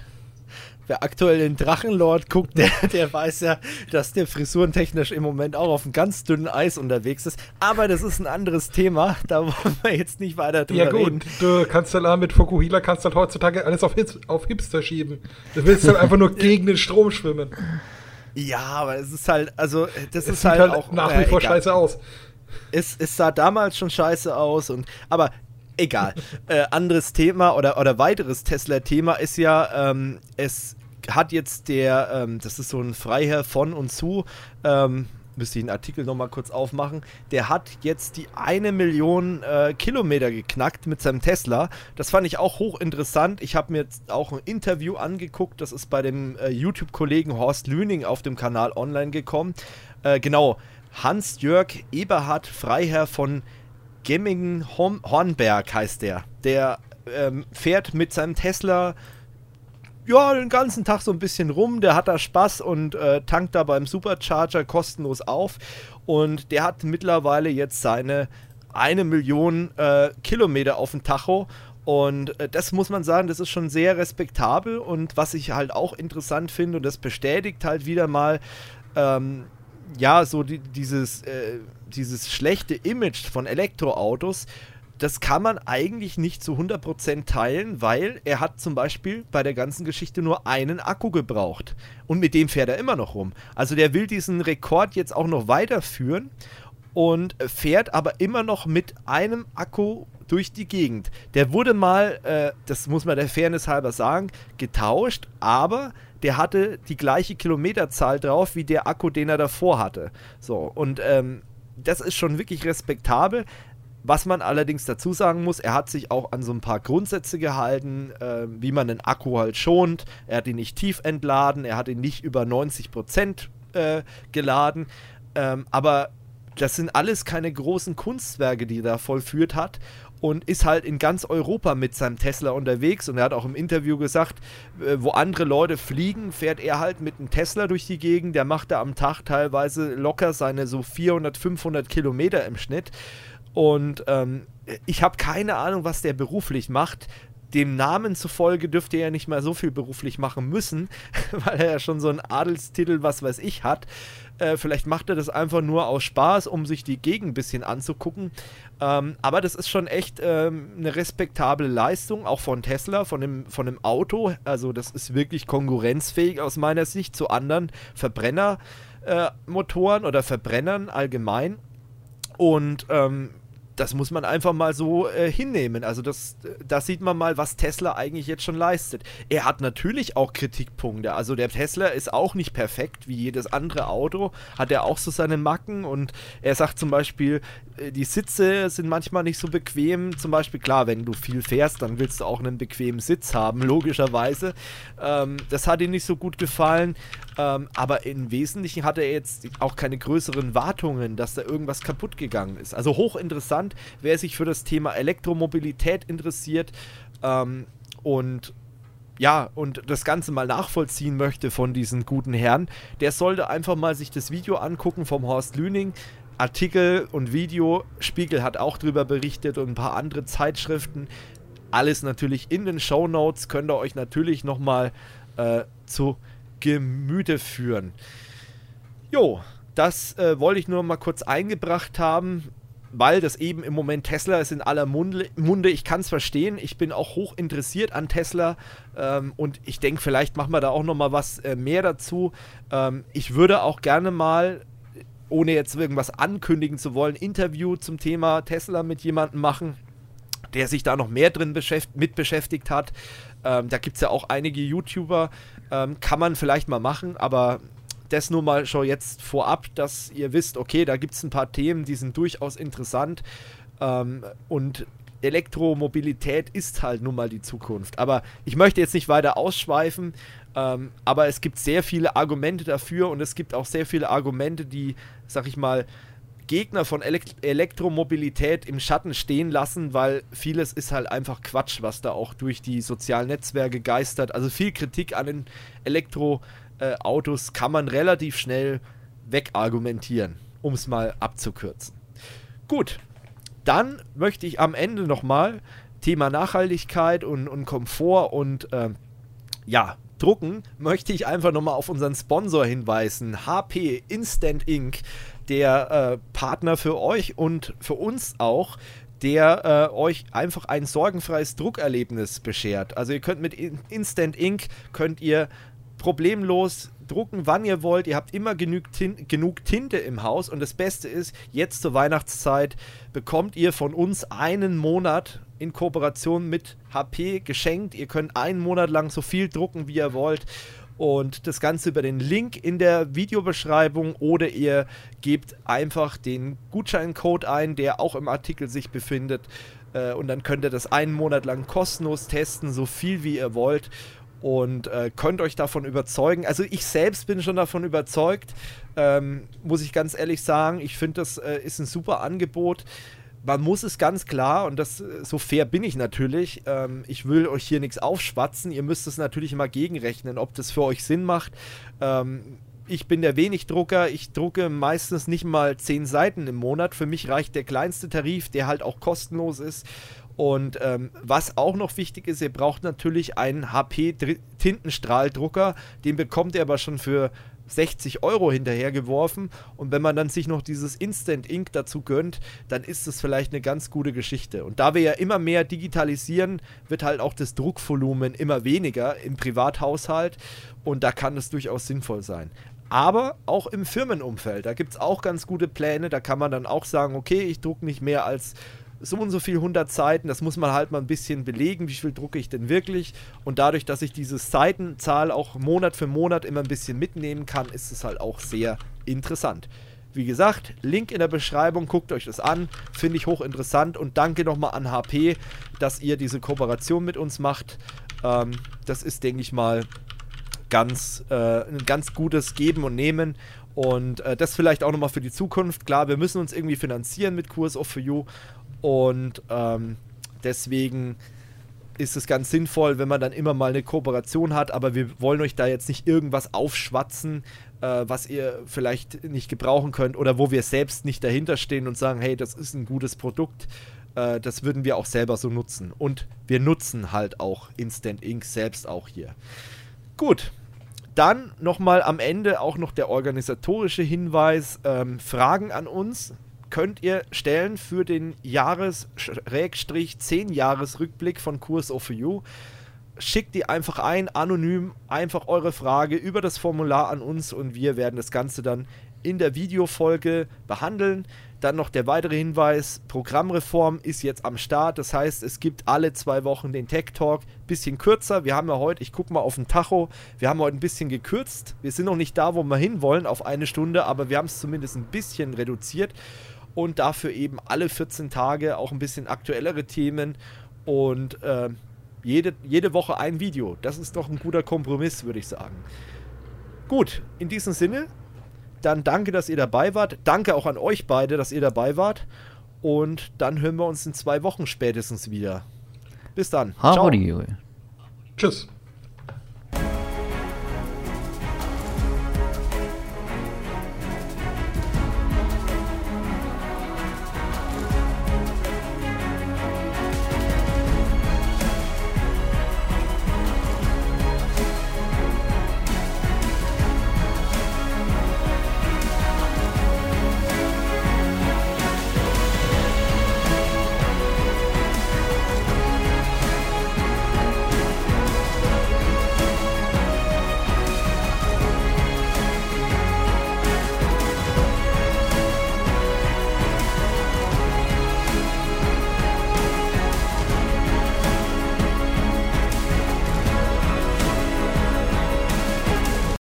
wer aktuell den Drachenlord guckt, der, der weiß ja, dass der frisurentechnisch im Moment auch auf einem ganz dünnen Eis unterwegs ist. Aber das ist ein anderes Thema. Da wollen wir jetzt nicht weiter drüber Ja gut, reden. du kannst dann mit Fukuhila kannst dann heutzutage alles auf, Hip auf Hipster schieben. Du willst dann einfach nur *laughs* gegen den Strom schwimmen. Ja, aber es ist halt, also das es ist halt, halt, auch nach wie vor egal. scheiße aus. Es, es sah damals schon scheiße aus und aber egal. *laughs* äh, anderes Thema oder, oder weiteres Tesla-Thema ist ja, ähm, es hat jetzt der, ähm, das ist so ein Freiherr von und zu, ähm, müsste ich den Artikel nochmal kurz aufmachen, der hat jetzt die eine Million äh, Kilometer geknackt mit seinem Tesla. Das fand ich auch hochinteressant. Ich habe mir jetzt auch ein Interview angeguckt, das ist bei dem äh, YouTube-Kollegen Horst Lüning auf dem Kanal online gekommen. Äh, genau, Hans-Jörg Eberhard Freiherr von Gemmingen-Hornberg heißt der. Der ähm, fährt mit seinem Tesla ja, den ganzen Tag so ein bisschen rum, der hat da Spaß und äh, tankt da beim Supercharger kostenlos auf. Und der hat mittlerweile jetzt seine eine Million äh, Kilometer auf dem Tacho. Und äh, das muss man sagen, das ist schon sehr respektabel. Und was ich halt auch interessant finde, und das bestätigt halt wieder mal, ähm, ja, so die, dieses, äh, dieses schlechte Image von Elektroautos das kann man eigentlich nicht zu 100% teilen, weil er hat zum Beispiel bei der ganzen Geschichte nur einen Akku gebraucht. Und mit dem fährt er immer noch rum. Also der will diesen Rekord jetzt auch noch weiterführen und fährt aber immer noch mit einem Akku durch die Gegend. Der wurde mal, äh, das muss man der Fairness halber sagen, getauscht, aber der hatte die gleiche Kilometerzahl drauf wie der Akku, den er davor hatte. So, und ähm, das ist schon wirklich respektabel. Was man allerdings dazu sagen muss, er hat sich auch an so ein paar Grundsätze gehalten, äh, wie man einen Akku halt schont. Er hat ihn nicht tief entladen, er hat ihn nicht über 90 Prozent, äh, geladen. Ähm, aber das sind alles keine großen Kunstwerke, die er da vollführt hat und ist halt in ganz Europa mit seinem Tesla unterwegs. Und er hat auch im Interview gesagt, äh, wo andere Leute fliegen, fährt er halt mit einem Tesla durch die Gegend. Der macht da am Tag teilweise locker seine so 400, 500 Kilometer im Schnitt. Und ähm, ich habe keine Ahnung, was der beruflich macht. Dem Namen zufolge dürfte er ja nicht mal so viel beruflich machen müssen, *laughs* weil er ja schon so einen Adelstitel, was weiß ich, hat. Äh, vielleicht macht er das einfach nur aus Spaß, um sich die Gegend ein bisschen anzugucken. Ähm, aber das ist schon echt ähm, eine respektable Leistung, auch von Tesla, von dem, von dem Auto. Also das ist wirklich konkurrenzfähig aus meiner Sicht zu anderen Verbrennermotoren äh, oder Verbrennern allgemein. Und ähm, das muss man einfach mal so äh, hinnehmen. Also das, das sieht man mal, was Tesla eigentlich jetzt schon leistet. Er hat natürlich auch Kritikpunkte. Also der Tesla ist auch nicht perfekt wie jedes andere Auto. Hat er auch so seine Macken und er sagt zum Beispiel, äh, die Sitze sind manchmal nicht so bequem. Zum Beispiel, klar, wenn du viel fährst, dann willst du auch einen bequemen Sitz haben, logischerweise. Ähm, das hat ihm nicht so gut gefallen. Ähm, aber im Wesentlichen hat er jetzt auch keine größeren Wartungen, dass da irgendwas kaputt gegangen ist. Also hochinteressant, wer sich für das Thema Elektromobilität interessiert ähm, und ja, und das Ganze mal nachvollziehen möchte von diesen guten Herren, der sollte einfach mal sich das Video angucken vom Horst Lüning. Artikel und Video. Spiegel hat auch darüber berichtet und ein paar andere Zeitschriften. Alles natürlich in den Show Notes. Könnt ihr euch natürlich nochmal äh, zu Gemüte führen. Jo, das äh, wollte ich nur mal kurz eingebracht haben, weil das eben im Moment Tesla ist in aller Munde. Ich kann es verstehen. Ich bin auch hoch interessiert an Tesla ähm, und ich denke, vielleicht machen wir da auch noch mal was äh, mehr dazu. Ähm, ich würde auch gerne mal ohne jetzt irgendwas ankündigen zu wollen, Interview zum Thema Tesla mit jemandem machen, der sich da noch mehr drin beschäft mit beschäftigt hat. Ähm, da gibt es ja auch einige YouTuber, ähm, kann man vielleicht mal machen, aber das nur mal schon jetzt vorab, dass ihr wisst, okay, da gibt es ein paar Themen, die sind durchaus interessant ähm, und Elektromobilität ist halt nun mal die Zukunft. Aber ich möchte jetzt nicht weiter ausschweifen. Ähm, aber es gibt sehr viele Argumente dafür und es gibt auch sehr viele Argumente, die, sag ich mal, Gegner von Elekt Elektromobilität im Schatten stehen lassen, weil vieles ist halt einfach Quatsch, was da auch durch die sozialen Netzwerke geistert. Also viel Kritik an den Elektroautos äh, kann man relativ schnell wegargumentieren, um es mal abzukürzen. Gut, dann möchte ich am Ende nochmal Thema Nachhaltigkeit und, und Komfort und äh, ja, Drucken, möchte ich einfach nochmal auf unseren Sponsor hinweisen. HP Instant Ink, der äh, Partner für euch und für uns auch, der äh, euch einfach ein sorgenfreies Druckerlebnis beschert. Also ihr könnt mit Instant Ink, könnt ihr problemlos drucken, wann ihr wollt. Ihr habt immer genug, Tin genug Tinte im Haus. Und das Beste ist, jetzt zur Weihnachtszeit bekommt ihr von uns einen Monat in Kooperation mit HP geschenkt. Ihr könnt einen Monat lang so viel drucken, wie ihr wollt. Und das Ganze über den Link in der Videobeschreibung oder ihr gebt einfach den Gutscheincode ein, der auch im Artikel sich befindet. Äh, und dann könnt ihr das einen Monat lang kostenlos testen, so viel wie ihr wollt und äh, könnt euch davon überzeugen. Also ich selbst bin schon davon überzeugt, ähm, muss ich ganz ehrlich sagen. Ich finde, das äh, ist ein super Angebot. Man muss es ganz klar, und das äh, so fair bin ich natürlich, ähm, ich will euch hier nichts aufschwatzen, ihr müsst es natürlich immer gegenrechnen, ob das für euch Sinn macht. Ähm, ich bin der Wenigdrucker, ich drucke meistens nicht mal 10 Seiten im Monat. Für mich reicht der kleinste Tarif, der halt auch kostenlos ist. Und ähm, was auch noch wichtig ist, ihr braucht natürlich einen HP Tintenstrahldrucker. Den bekommt ihr aber schon für 60 Euro hinterhergeworfen. Und wenn man dann sich noch dieses Instant Ink dazu gönnt, dann ist das vielleicht eine ganz gute Geschichte. Und da wir ja immer mehr digitalisieren, wird halt auch das Druckvolumen immer weniger im Privathaushalt. Und da kann es durchaus sinnvoll sein. Aber auch im Firmenumfeld, da gibt es auch ganz gute Pläne. Da kann man dann auch sagen, okay, ich drucke nicht mehr als so und so viel 100 Seiten, das muss man halt mal ein bisschen belegen, wie viel drucke ich denn wirklich. Und dadurch, dass ich diese Seitenzahl auch Monat für Monat immer ein bisschen mitnehmen kann, ist es halt auch sehr interessant. Wie gesagt, Link in der Beschreibung, guckt euch das an, finde ich hochinteressant und danke nochmal an HP, dass ihr diese Kooperation mit uns macht. Ähm, das ist, denke ich mal, ganz, äh, ein ganz gutes Geben und Nehmen und äh, das vielleicht auch nochmal für die Zukunft. Klar, wir müssen uns irgendwie finanzieren mit Kurs of For You und ähm, deswegen ist es ganz sinnvoll, wenn man dann immer mal eine Kooperation hat, aber wir wollen euch da jetzt nicht irgendwas aufschwatzen, äh, was ihr vielleicht nicht gebrauchen könnt oder wo wir selbst nicht dahinter stehen und sagen, hey, das ist ein gutes Produkt. Äh, das würden wir auch selber so nutzen. Und wir nutzen halt auch Instant Ink selbst auch hier. Gut, dann nochmal am Ende auch noch der organisatorische Hinweis, ähm, Fragen an uns könnt ihr stellen für den Jahres-10-Jahres-Rückblick von Kurs of You. Schickt die einfach ein, anonym, einfach eure Frage über das Formular an uns und wir werden das Ganze dann in der Videofolge behandeln. Dann noch der weitere Hinweis: Programmreform ist jetzt am Start. Das heißt, es gibt alle zwei Wochen den Tech Talk. Bisschen kürzer. Wir haben ja heute, ich gucke mal auf den Tacho, wir haben heute ein bisschen gekürzt. Wir sind noch nicht da, wo wir hinwollen, auf eine Stunde, aber wir haben es zumindest ein bisschen reduziert und dafür eben alle 14 Tage auch ein bisschen aktuellere Themen und äh, jede, jede Woche ein Video. Das ist doch ein guter Kompromiss, würde ich sagen. Gut, in diesem Sinne, dann danke, dass ihr dabei wart. Danke auch an euch beide, dass ihr dabei wart. Und dann hören wir uns in zwei Wochen spätestens wieder. Bis dann. Ciao. Tschüss.